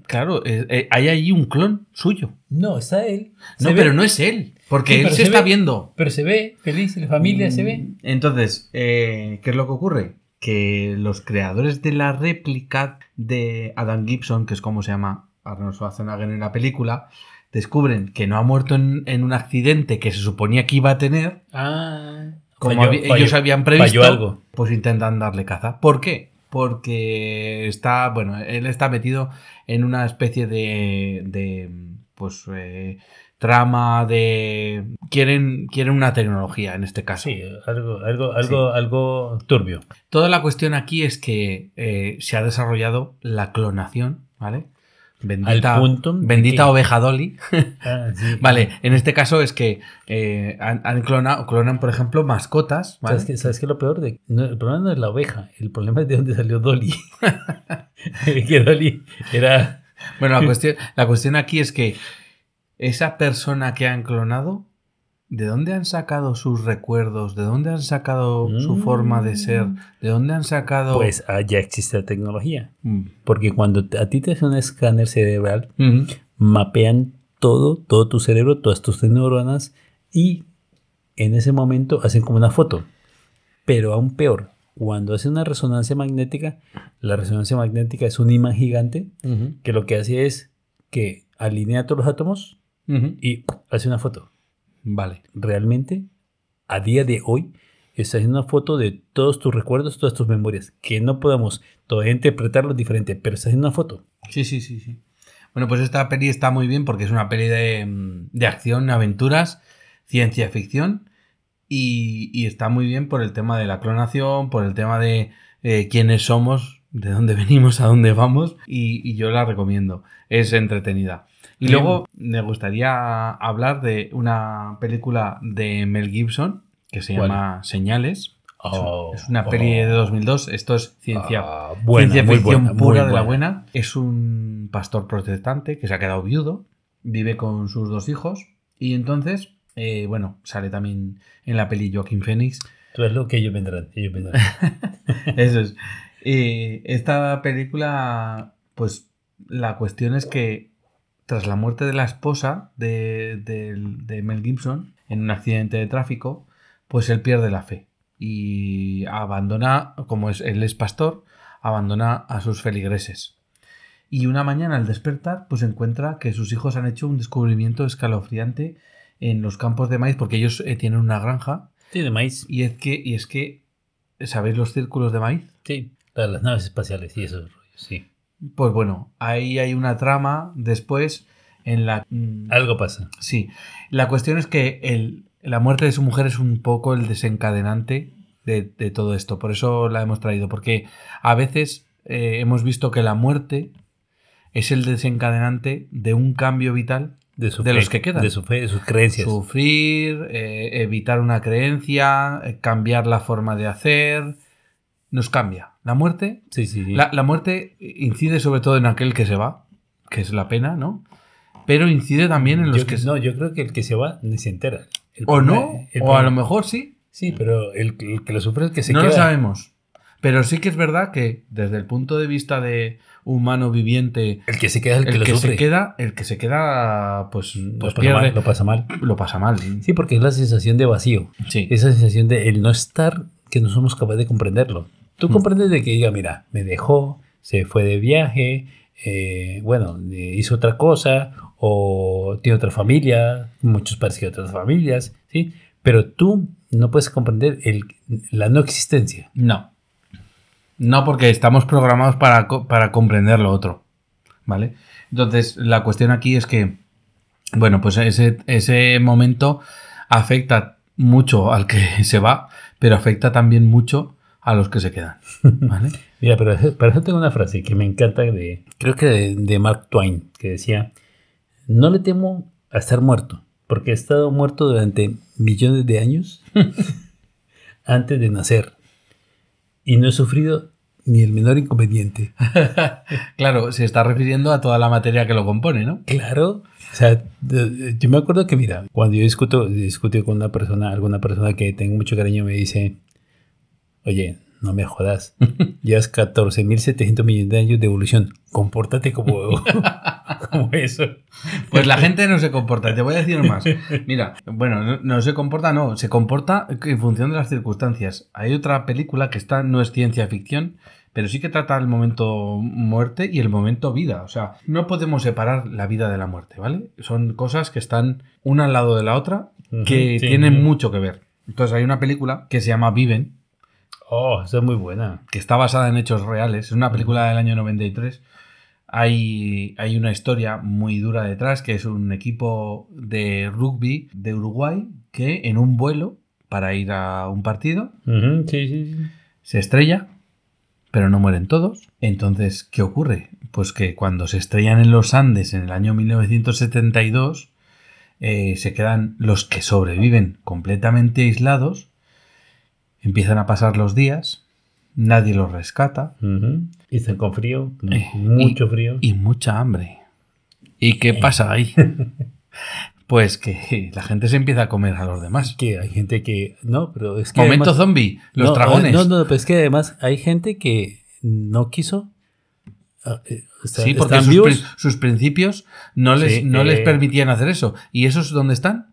claro, eh, eh, hay allí un clon suyo. No, está él. No, pero ve- no es él, porque Sí, él se, se está ve. viendo. Pero se ve feliz, la familia se ve. Entonces, eh, ¿qué es lo que ocurre? Que los creadores de la réplica de Adam Gibson, que es como se llama Arnold Schwarzenegger en la película, descubren que no ha muerto en, en un accidente que se suponía que iba a tener, Ah. Como falló- ellos habían previsto, algo. pues intentan darle caza. ¿Por qué? Porque está, bueno, él está metido en una especie de, de pues, eh, trama de... Quieren, quieren una tecnología en este caso. Sí, algo, algo, algo, algo turbio. Toda la cuestión aquí es que eh, se ha desarrollado la clonación, ¿vale? Bendita, Al punto bendita que- oveja Dolly. Ah, sí. vale, en este caso es que eh, han, han clonado, clonan, por ejemplo, mascotas, ¿vale? ¿Sabes qué, ¿Sabes qué es lo peor? De, no, el problema no es la oveja, el problema es de dónde salió Dolly. que Dolly era... Bueno, la cuestión, la cuestión aquí es que esa persona que han clonado, ¿de dónde han sacado sus recuerdos? ¿De dónde han sacado su Mm. forma de ser? ¿De dónde han sacado...? Pues ah, ya existe la tecnología. Mm. Porque cuando a ti te hacen un escáner cerebral, mapean todo, todo tu cerebro, todas tus neuronas y en ese momento hacen como una foto. Pero aún peor, cuando hacen una resonancia magnética, la resonancia magnética es un imán gigante que lo que hace es que alinea todos los átomos y hace una foto. Vale. Realmente, a día de hoy, está haciendo una foto de todos tus recuerdos, todas tus memorias, que no podemos todavía interpretarlo diferente, pero está haciendo una foto. Sí, sí, sí, sí. Bueno, pues esta peli está muy bien porque es una peli de, mm, de acción, aventuras, ciencia ficción y, y está muy bien por el tema de la clonación, por el tema de eh, quiénes somos, de dónde venimos, a dónde vamos y yo la recomiendo. Es entretenida. Y luego me gustaría hablar de una película de Mel Gibson que se ¿Cuál? llama Señales. Oh, es una peli de 2002. Esto es ciencia, Ah, buena, ciencia ficción buena, pura de la buena. Es un pastor protestante que se ha quedado viudo, vive con sus dos hijos y entonces, eh, bueno, sale también en la peli Joaquín Phoenix. Tú es lo que ellos vendrán, ellos vendrán. Eso es. Eh, esta película, pues la cuestión es que tras la muerte de la esposa de, de Mel Gibson en un accidente de tráfico, pues él pierde la fe y abandona, como es, él es pastor, abandona a sus feligreses. Y una mañana al despertar, pues encuentra que sus hijos han hecho un descubrimiento escalofriante en los campos de maíz, porque ellos eh, tienen una granja, Sí, de maíz. y es que, y es que, ¿sabéis los círculos de maíz? Sí, las naves espaciales y esos rollos, sí. Pues bueno, ahí hay una trama después en la... mm, Algo pasa. Sí, la cuestión es que el, la muerte de su mujer es un poco el desencadenante de, de todo esto, por eso la hemos traído, porque a veces eh, hemos visto que la muerte es el desencadenante de un cambio vital De, los que quedan. De su fe, de sus creencias. Sufrir, eh, evitar una creencia, eh, cambiar la forma de hacer, nos cambia. La muerte, Sí, sí, sí. la, la muerte incide sobre todo en aquel que se va, que es la pena, ¿no? Pero incide también en los Yo- que se... No, yo creo que el que se va ni se entera. El O no, el o a lo mejor sí. Sí, pero el, el que lo sufre es el que se no queda. lo sabemos. Pero sí que es verdad que desde el punto de vista de humano viviente, El que se queda es el el que, que, lo se sufre. queda, el que se queda, pues, lo, pues pasa pierde, mal, lo pasa mal. lo pasa mal. Sí, porque es la sensación de vacío. Sí. Esa sensación de el no estar que no somos capaces de comprenderlo. Tú Mm. comprendes de que diga, mira, me dejó, se fue de viaje, eh, bueno, hizo otra cosa, o tiene otra familia, muchos parecen otras familias, ¿sí? Pero tú no puedes comprender el, la no existencia. No. No, porque estamos programados para, para comprender lo otro. ¿Vale? Entonces, la cuestión aquí es que, bueno, pues ese, ese momento afecta mucho al que se va, pero afecta también mucho a los que se quedan. ¿Vale? Mira, pero para eso tengo una frase que me encanta de, creo que de, de Mark Twain, que decía, no le temo a estar muerto, porque he estado muerto durante millones de años antes de nacer y no he sufrido ni el menor inconveniente. Claro, se está refiriendo a toda la materia que lo compone, ¿no? Claro, o sea, yo me acuerdo que, mira, cuando yo discuto, discuto con una persona, alguna persona que tengo mucho cariño, me dice, oye, no me jodas, llevas 14.700 millones de años de evolución, compórtate como, como eso. Pues la gente no se comporta, te voy a decir más. Mira, bueno, no, no se comporta, no, se comporta en función de las circunstancias. Hay otra película que está, no es ciencia ficción, pero sí que trata el momento muerte y el momento vida. O sea, no podemos separar la vida de la muerte, ¿vale? Son cosas que están una al lado de la otra que sí. tienen mucho que ver. Entonces hay una película que se llama Viven, Oh, esa es muy buena. que está basada en hechos reales. Es una película del año 93. Hay, hay una historia muy dura detrás, que es un equipo de rugby de Uruguay que en un vuelo para ir a un partido Ujú, sí, sí, sí. se estrella, pero no mueren todos. Entonces, ¿qué ocurre? Pues que cuando se estrellan en los Andes en el año 1972, eh, se quedan los que sobreviven completamente aislados, empiezan a pasar los días, nadie los rescata Ujú. Y están con frío, Eh, mucho frío. y mucha hambre. ¿Y qué pasa ahí? pues que la gente se empieza a comer a los demás. que hay gente que... No, pero es que... Momento además- zombie, los no, dragones. No, no, pero es que además hay gente que no quiso... ah, eh, está- sí, porque sus, principios no les, Sí, no les eh. permitían hacer eso. ¿Y esos dónde están?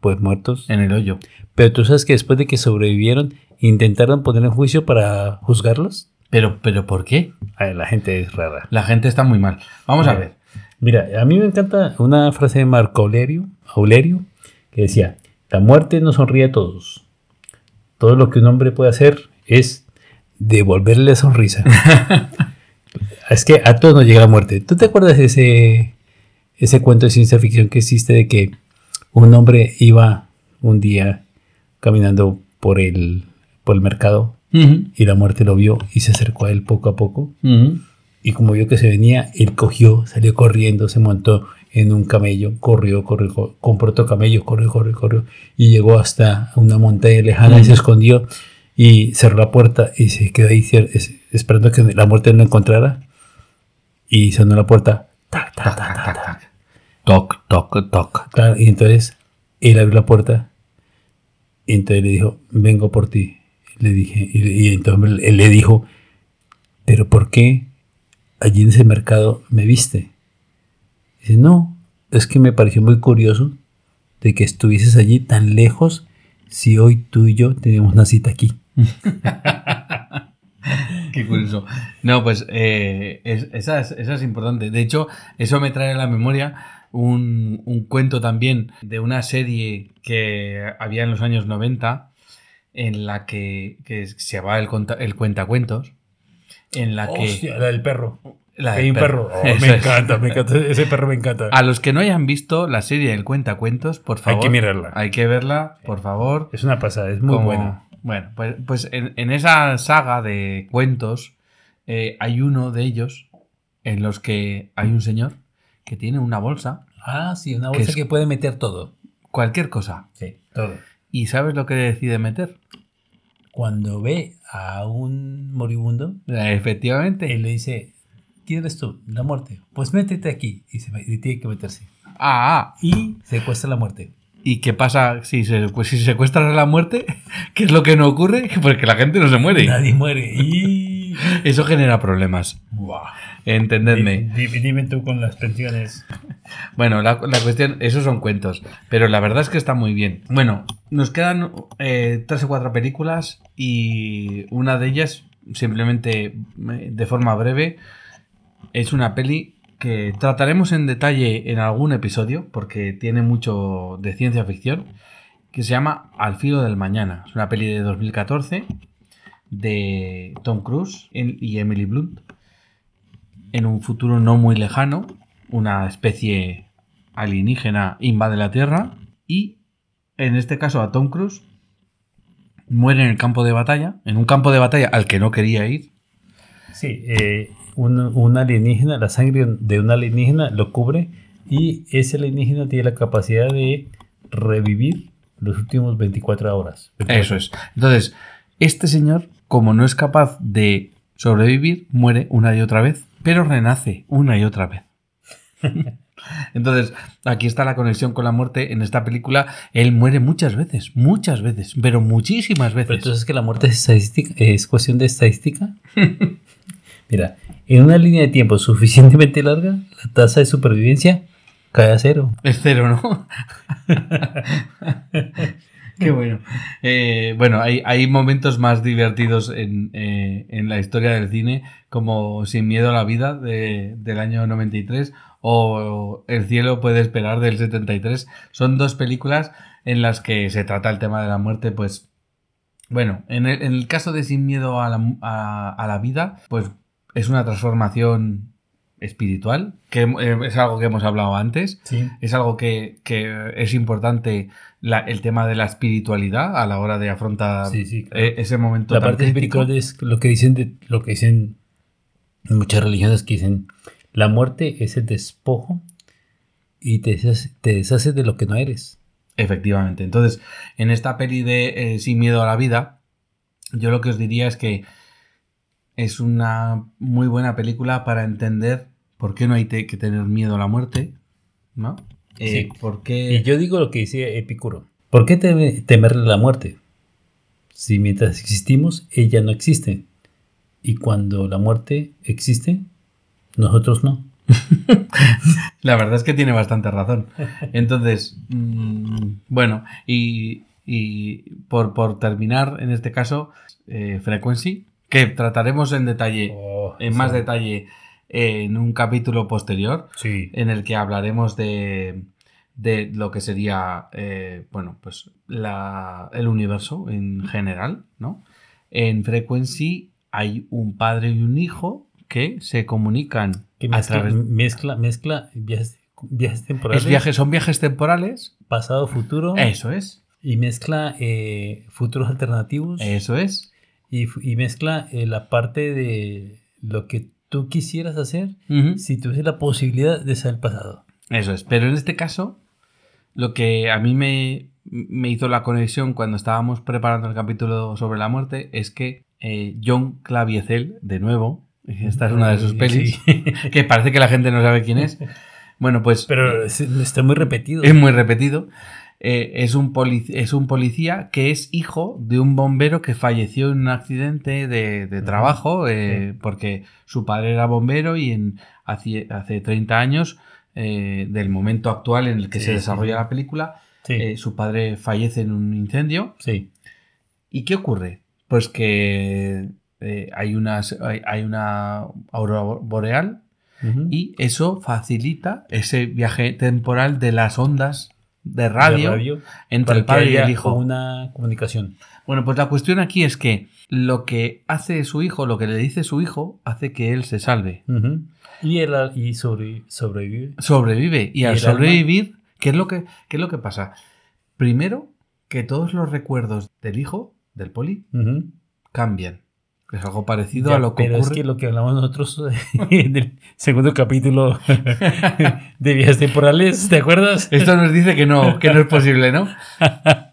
Pues muertos. En el hoyo. Pero tú sabes que después de que sobrevivieron, intentaron poner en juicio para juzgarlos. Pero, pero ¿por qué? Ay, la gente es rara. La gente está muy mal. Vamos a ver. Mira, a mí me encanta una frase de Marco Aurelio, Aurelio que decía, la muerte no sonríe a todos. Todo lo que un hombre puede hacer es devolverle la sonrisa. es que a todos nos llega la muerte. ¿Tú te acuerdas de ese, ese cuento de ciencia ficción que existe de que un hombre iba un día caminando por el, por el mercado y la muerte lo vio y se acercó a él poco a poco? Y como vio que se venía, él cogió, salió corriendo, se montó en un camello, corrió, corrió, co- compró otro camello, corrió, corrió, corrió, y llegó hasta una montaña lejana y se escondió y cerró la puerta y se quedó ahí esperando que la muerte no lo encontrara. Y sonó la puerta. tac, tac, tac, tac, tac. Toc, toc, toc. Claro, y entonces él abrió la puerta y entonces le dijo, vengo por ti. Le dije, y, y entonces él le dijo, pero ¿por qué allí en ese mercado me viste? Dice, no, es que me pareció muy curioso de que estuvieses allí tan lejos si hoy tú y yo tenemos una cita aquí. Qué curioso. No, pues eh, es- esa, es, esa es importante. De hecho, eso me trae a la memoria un, un cuento también de una serie que había en los años 90 en la que, que se llamaba el, conta- el Cuentacuentos. En la que. la del perro. La Hay un perro. perro. Oh, me es. encanta, me encanta. Ese perro me encanta. A los que no hayan visto la serie del Cuentacuentos, por favor. Hay que mirarla. Hay que verla, por favor. Es una pasada, es muy Como- buena. Bueno, pues, pues en, en esa saga de cuentos eh, hay uno de ellos en los que hay un señor que tiene una bolsa, Ah, sí, una bolsa que puede meter todo. cualquier cosa. Sí, todo. ¿Y sabes lo que decide meter? Cuando ve a un moribundo, Efectivamente. él le dice, ¿quién eres tú? La muerte. Pues métete aquí. Y, se, y tiene que meterse. Ah, ah, Y secuestra la muerte. ¿y qué pasa si, se, pues si secuestran a la muerte? ¿Qué es lo que no ocurre? Porque la gente no se muere. Nadie muere. Y... Eso genera problemas. Buah. Entendedme. Di- di- Dime tú con las pensiones. Bueno, la, la cuestión, esos son cuentos, pero la verdad es que está muy bien. Bueno, nos quedan eh, tres o cuatro películas y una de ellas, simplemente eh, de forma breve, es una peli que trataremos en detalle en algún episodio, porque tiene mucho de ciencia ficción, que se llama Al filo del mañana. Es una peli de 2014 de Tom Cruise y Emily Blunt en un futuro no muy lejano, una especie alienígena invade la Tierra y, en este caso, a Tom Cruise muere en el campo de batalla, en un campo de batalla al que no quería ir. Sí, eh, un, un alienígena, la sangre de un alienígena lo cubre y ese alienígena tiene la capacidad de revivir los últimos 24 horas. Eso es. Entonces, este señor, como no es capaz de sobrevivir, muere una y otra vez, pero renace una y otra vez. Entonces, aquí está la conexión con la muerte. En esta película, él muere muchas veces, muchas veces, pero muchísimas veces. Pero entonces que la muerte es estadística, es cuestión de estadística. Mira, en una línea de tiempo suficientemente larga, la tasa de supervivencia cae a cero. Es cero, ¿no? Qué bueno. Eh, bueno, hay, hay momentos más divertidos en, eh, en la historia del cine, como Sin miedo a la vida de- del año 93 o El cielo puede esperar del 73. Son dos películas en las que se trata el tema de la muerte, pues... Bueno, en el, en el caso de Sin miedo a la, a- a la vida, pues es una transformación espiritual, que eh, es algo que hemos hablado antes Sí. es algo que, que es importante la- el tema de la espiritualidad a la hora de afrontar Sí, sí, claro. eh, ese momento La tan parte crítico. espiritual es lo que dicen de, lo que dicen muchas religiones que dicen la muerte es el despojo y te deshace, te deshaces de lo que no eres. Efectivamente. Entonces, en esta peli de eh, Sin miedo a la vida, yo lo que os diría es que es una muy buena película para entender por qué no hay que tener miedo a la muerte, ¿no? Eh, Sí. ¿Por Y yo digo lo que decía Epicuro. ¿Por qué teme- temerle la muerte? Si mientras existimos, ella no existe. Y cuando la muerte existe, nosotros no. La verdad es que tiene bastante razón. Entonces, mm, bueno, y, y por, por terminar, en este caso, eh, Frequency, que trataremos en detalle, Oh, en más detalle, en un capítulo posterior, Sí. en el que hablaremos de, de lo que sería, eh, bueno, pues la, el universo en general, ¿no? En Frequency hay un padre y un hijo que se comunican Que a mezcla, través mezcla, mezcla viajes, viajes temporales, Es son viajes temporales. pasado, futuro, Eso es. y mezcla eh, futuros alternativos, Eso es. y, y mezcla eh, la parte de lo que tú quisieras hacer si tuvieses la posibilidad de ser el pasado. Eso es. Pero en este caso, lo que a mí me, me hizo la conexión cuando estábamos preparando el capítulo sobre la muerte es que eh, John Claviezel, de nuevo, esta es una de sus pelis, sí. que parece que la gente no sabe quién es. Bueno, pues Pero es- está muy repetido. es muy repetido. Eh, es, un es un policía que es hijo de un bombero que falleció en un accidente de, de trabajo eh, porque su padre era bombero y en, hace, hace 30 años eh, del momento actual en el que Sí, se desarrolla sí. la película, su padre fallece en un incendio. sí. ¿Y qué ocurre? Pues que hay, unas, hay, hay una aurora boreal y eso facilita ese viaje temporal de las ondas de radio, de radio entre el padre y el hijo. una comunicación. Bueno, pues la cuestión aquí es que lo que hace su hijo, lo que le dice su hijo, hace que él se salve. Y él y sobre, sobrevive. Sobrevive. Y, ¿Y al alma? sobrevivir, ¿qué es, lo que, ¿qué es lo que pasa? Primero, que todos los recuerdos del hijo, del poli, cambian. Es algo parecido Ya, a lo que pero ocurre. es que lo que hablamos nosotros en el segundo capítulo de vías temporales, ¿te acuerdas? Esto nos dice que no, que no es posible, ¿no?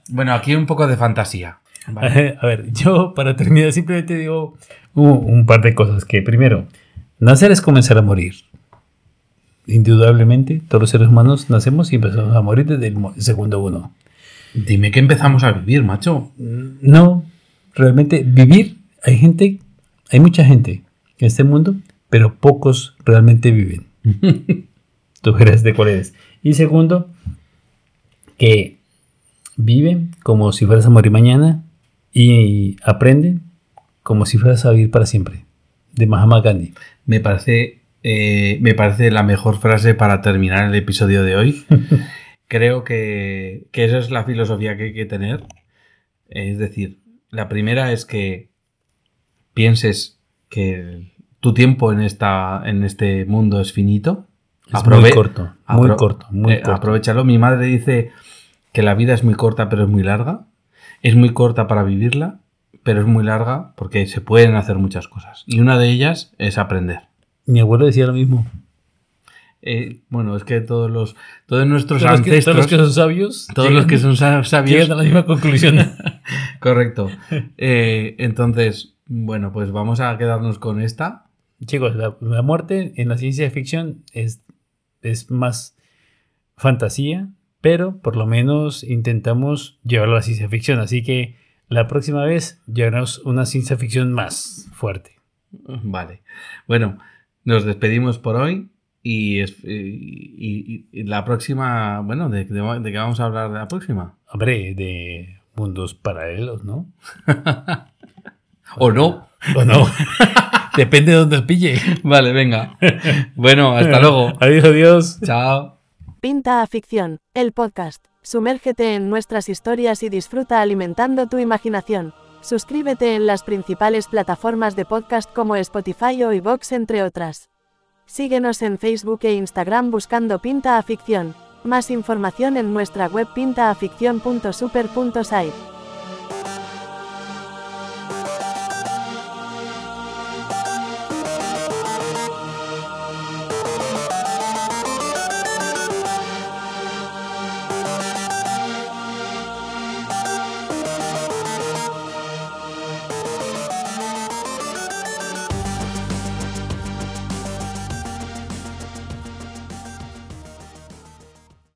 Bueno, aquí un poco de fantasía. Vale. A ver, yo para terminar simplemente digo un, un par de cosas. Que primero, nacer es comenzar a morir. Indudablemente, todos los seres humanos nacemos y empezamos a morir desde el segundo uno. Dime que empezamos a vivir, macho. No, realmente vivir, hay gente, hay mucha gente en este mundo, pero pocos realmente viven. Tú eres de cuál eres. Y segundo, que viven como si fueras a morir mañana y aprenden como si fueras a vivir para siempre. De Mahatma Gandhi. Me parece, eh, me parece la mejor frase para terminar el episodio de hoy. Creo que, que esa es la filosofía que hay que tener. Es decir, la primera es que pienses que tu tiempo en, esta, en este mundo es finito. Es Aprove- muy corto, muy corto, muy eh, corto. Aprovechalo. Mi madre dice que la vida es muy corta, pero es muy larga. Es muy corta para vivirla, pero es muy larga porque se pueden hacer muchas cosas. Y una de ellas es aprender. Mi abuelo decía lo mismo. Eh, bueno, es que todos los todos nuestros Todos los, que, ancestros, todos los que son sabios, todos los que son sa- sabios, llegan a la misma conclusión. correcto. Eh, entonces, bueno, pues vamos a quedarnos con esta. Chicos, la, la muerte en la ciencia ficción es, es más fantasía, pero por lo menos intentamos llevarlo a la ciencia ficción. Así que la próxima vez llevaremos una ciencia ficción más fuerte. Vale. Bueno, nos despedimos por hoy y, es- y- y- y la próxima, bueno, ¿de, de, de qué vamos a hablar de la próxima? Hombre, de mundos paralelos, ¿no? ¿O no? ¿O no? Depende de dónde os pille. Vale, venga. Bueno, hasta luego. Adiós, adiós. Chao. Pinta a Ficción, el podcast. Sumérgete en nuestras historias y disfruta alimentando tu imaginación. Suscríbete en las principales plataformas de podcast como Spotify o iVoox entre otras. Síguenos en Facebook e Instagram buscando Pinta a Ficción. Más información en nuestra web pintaaficción.super.site.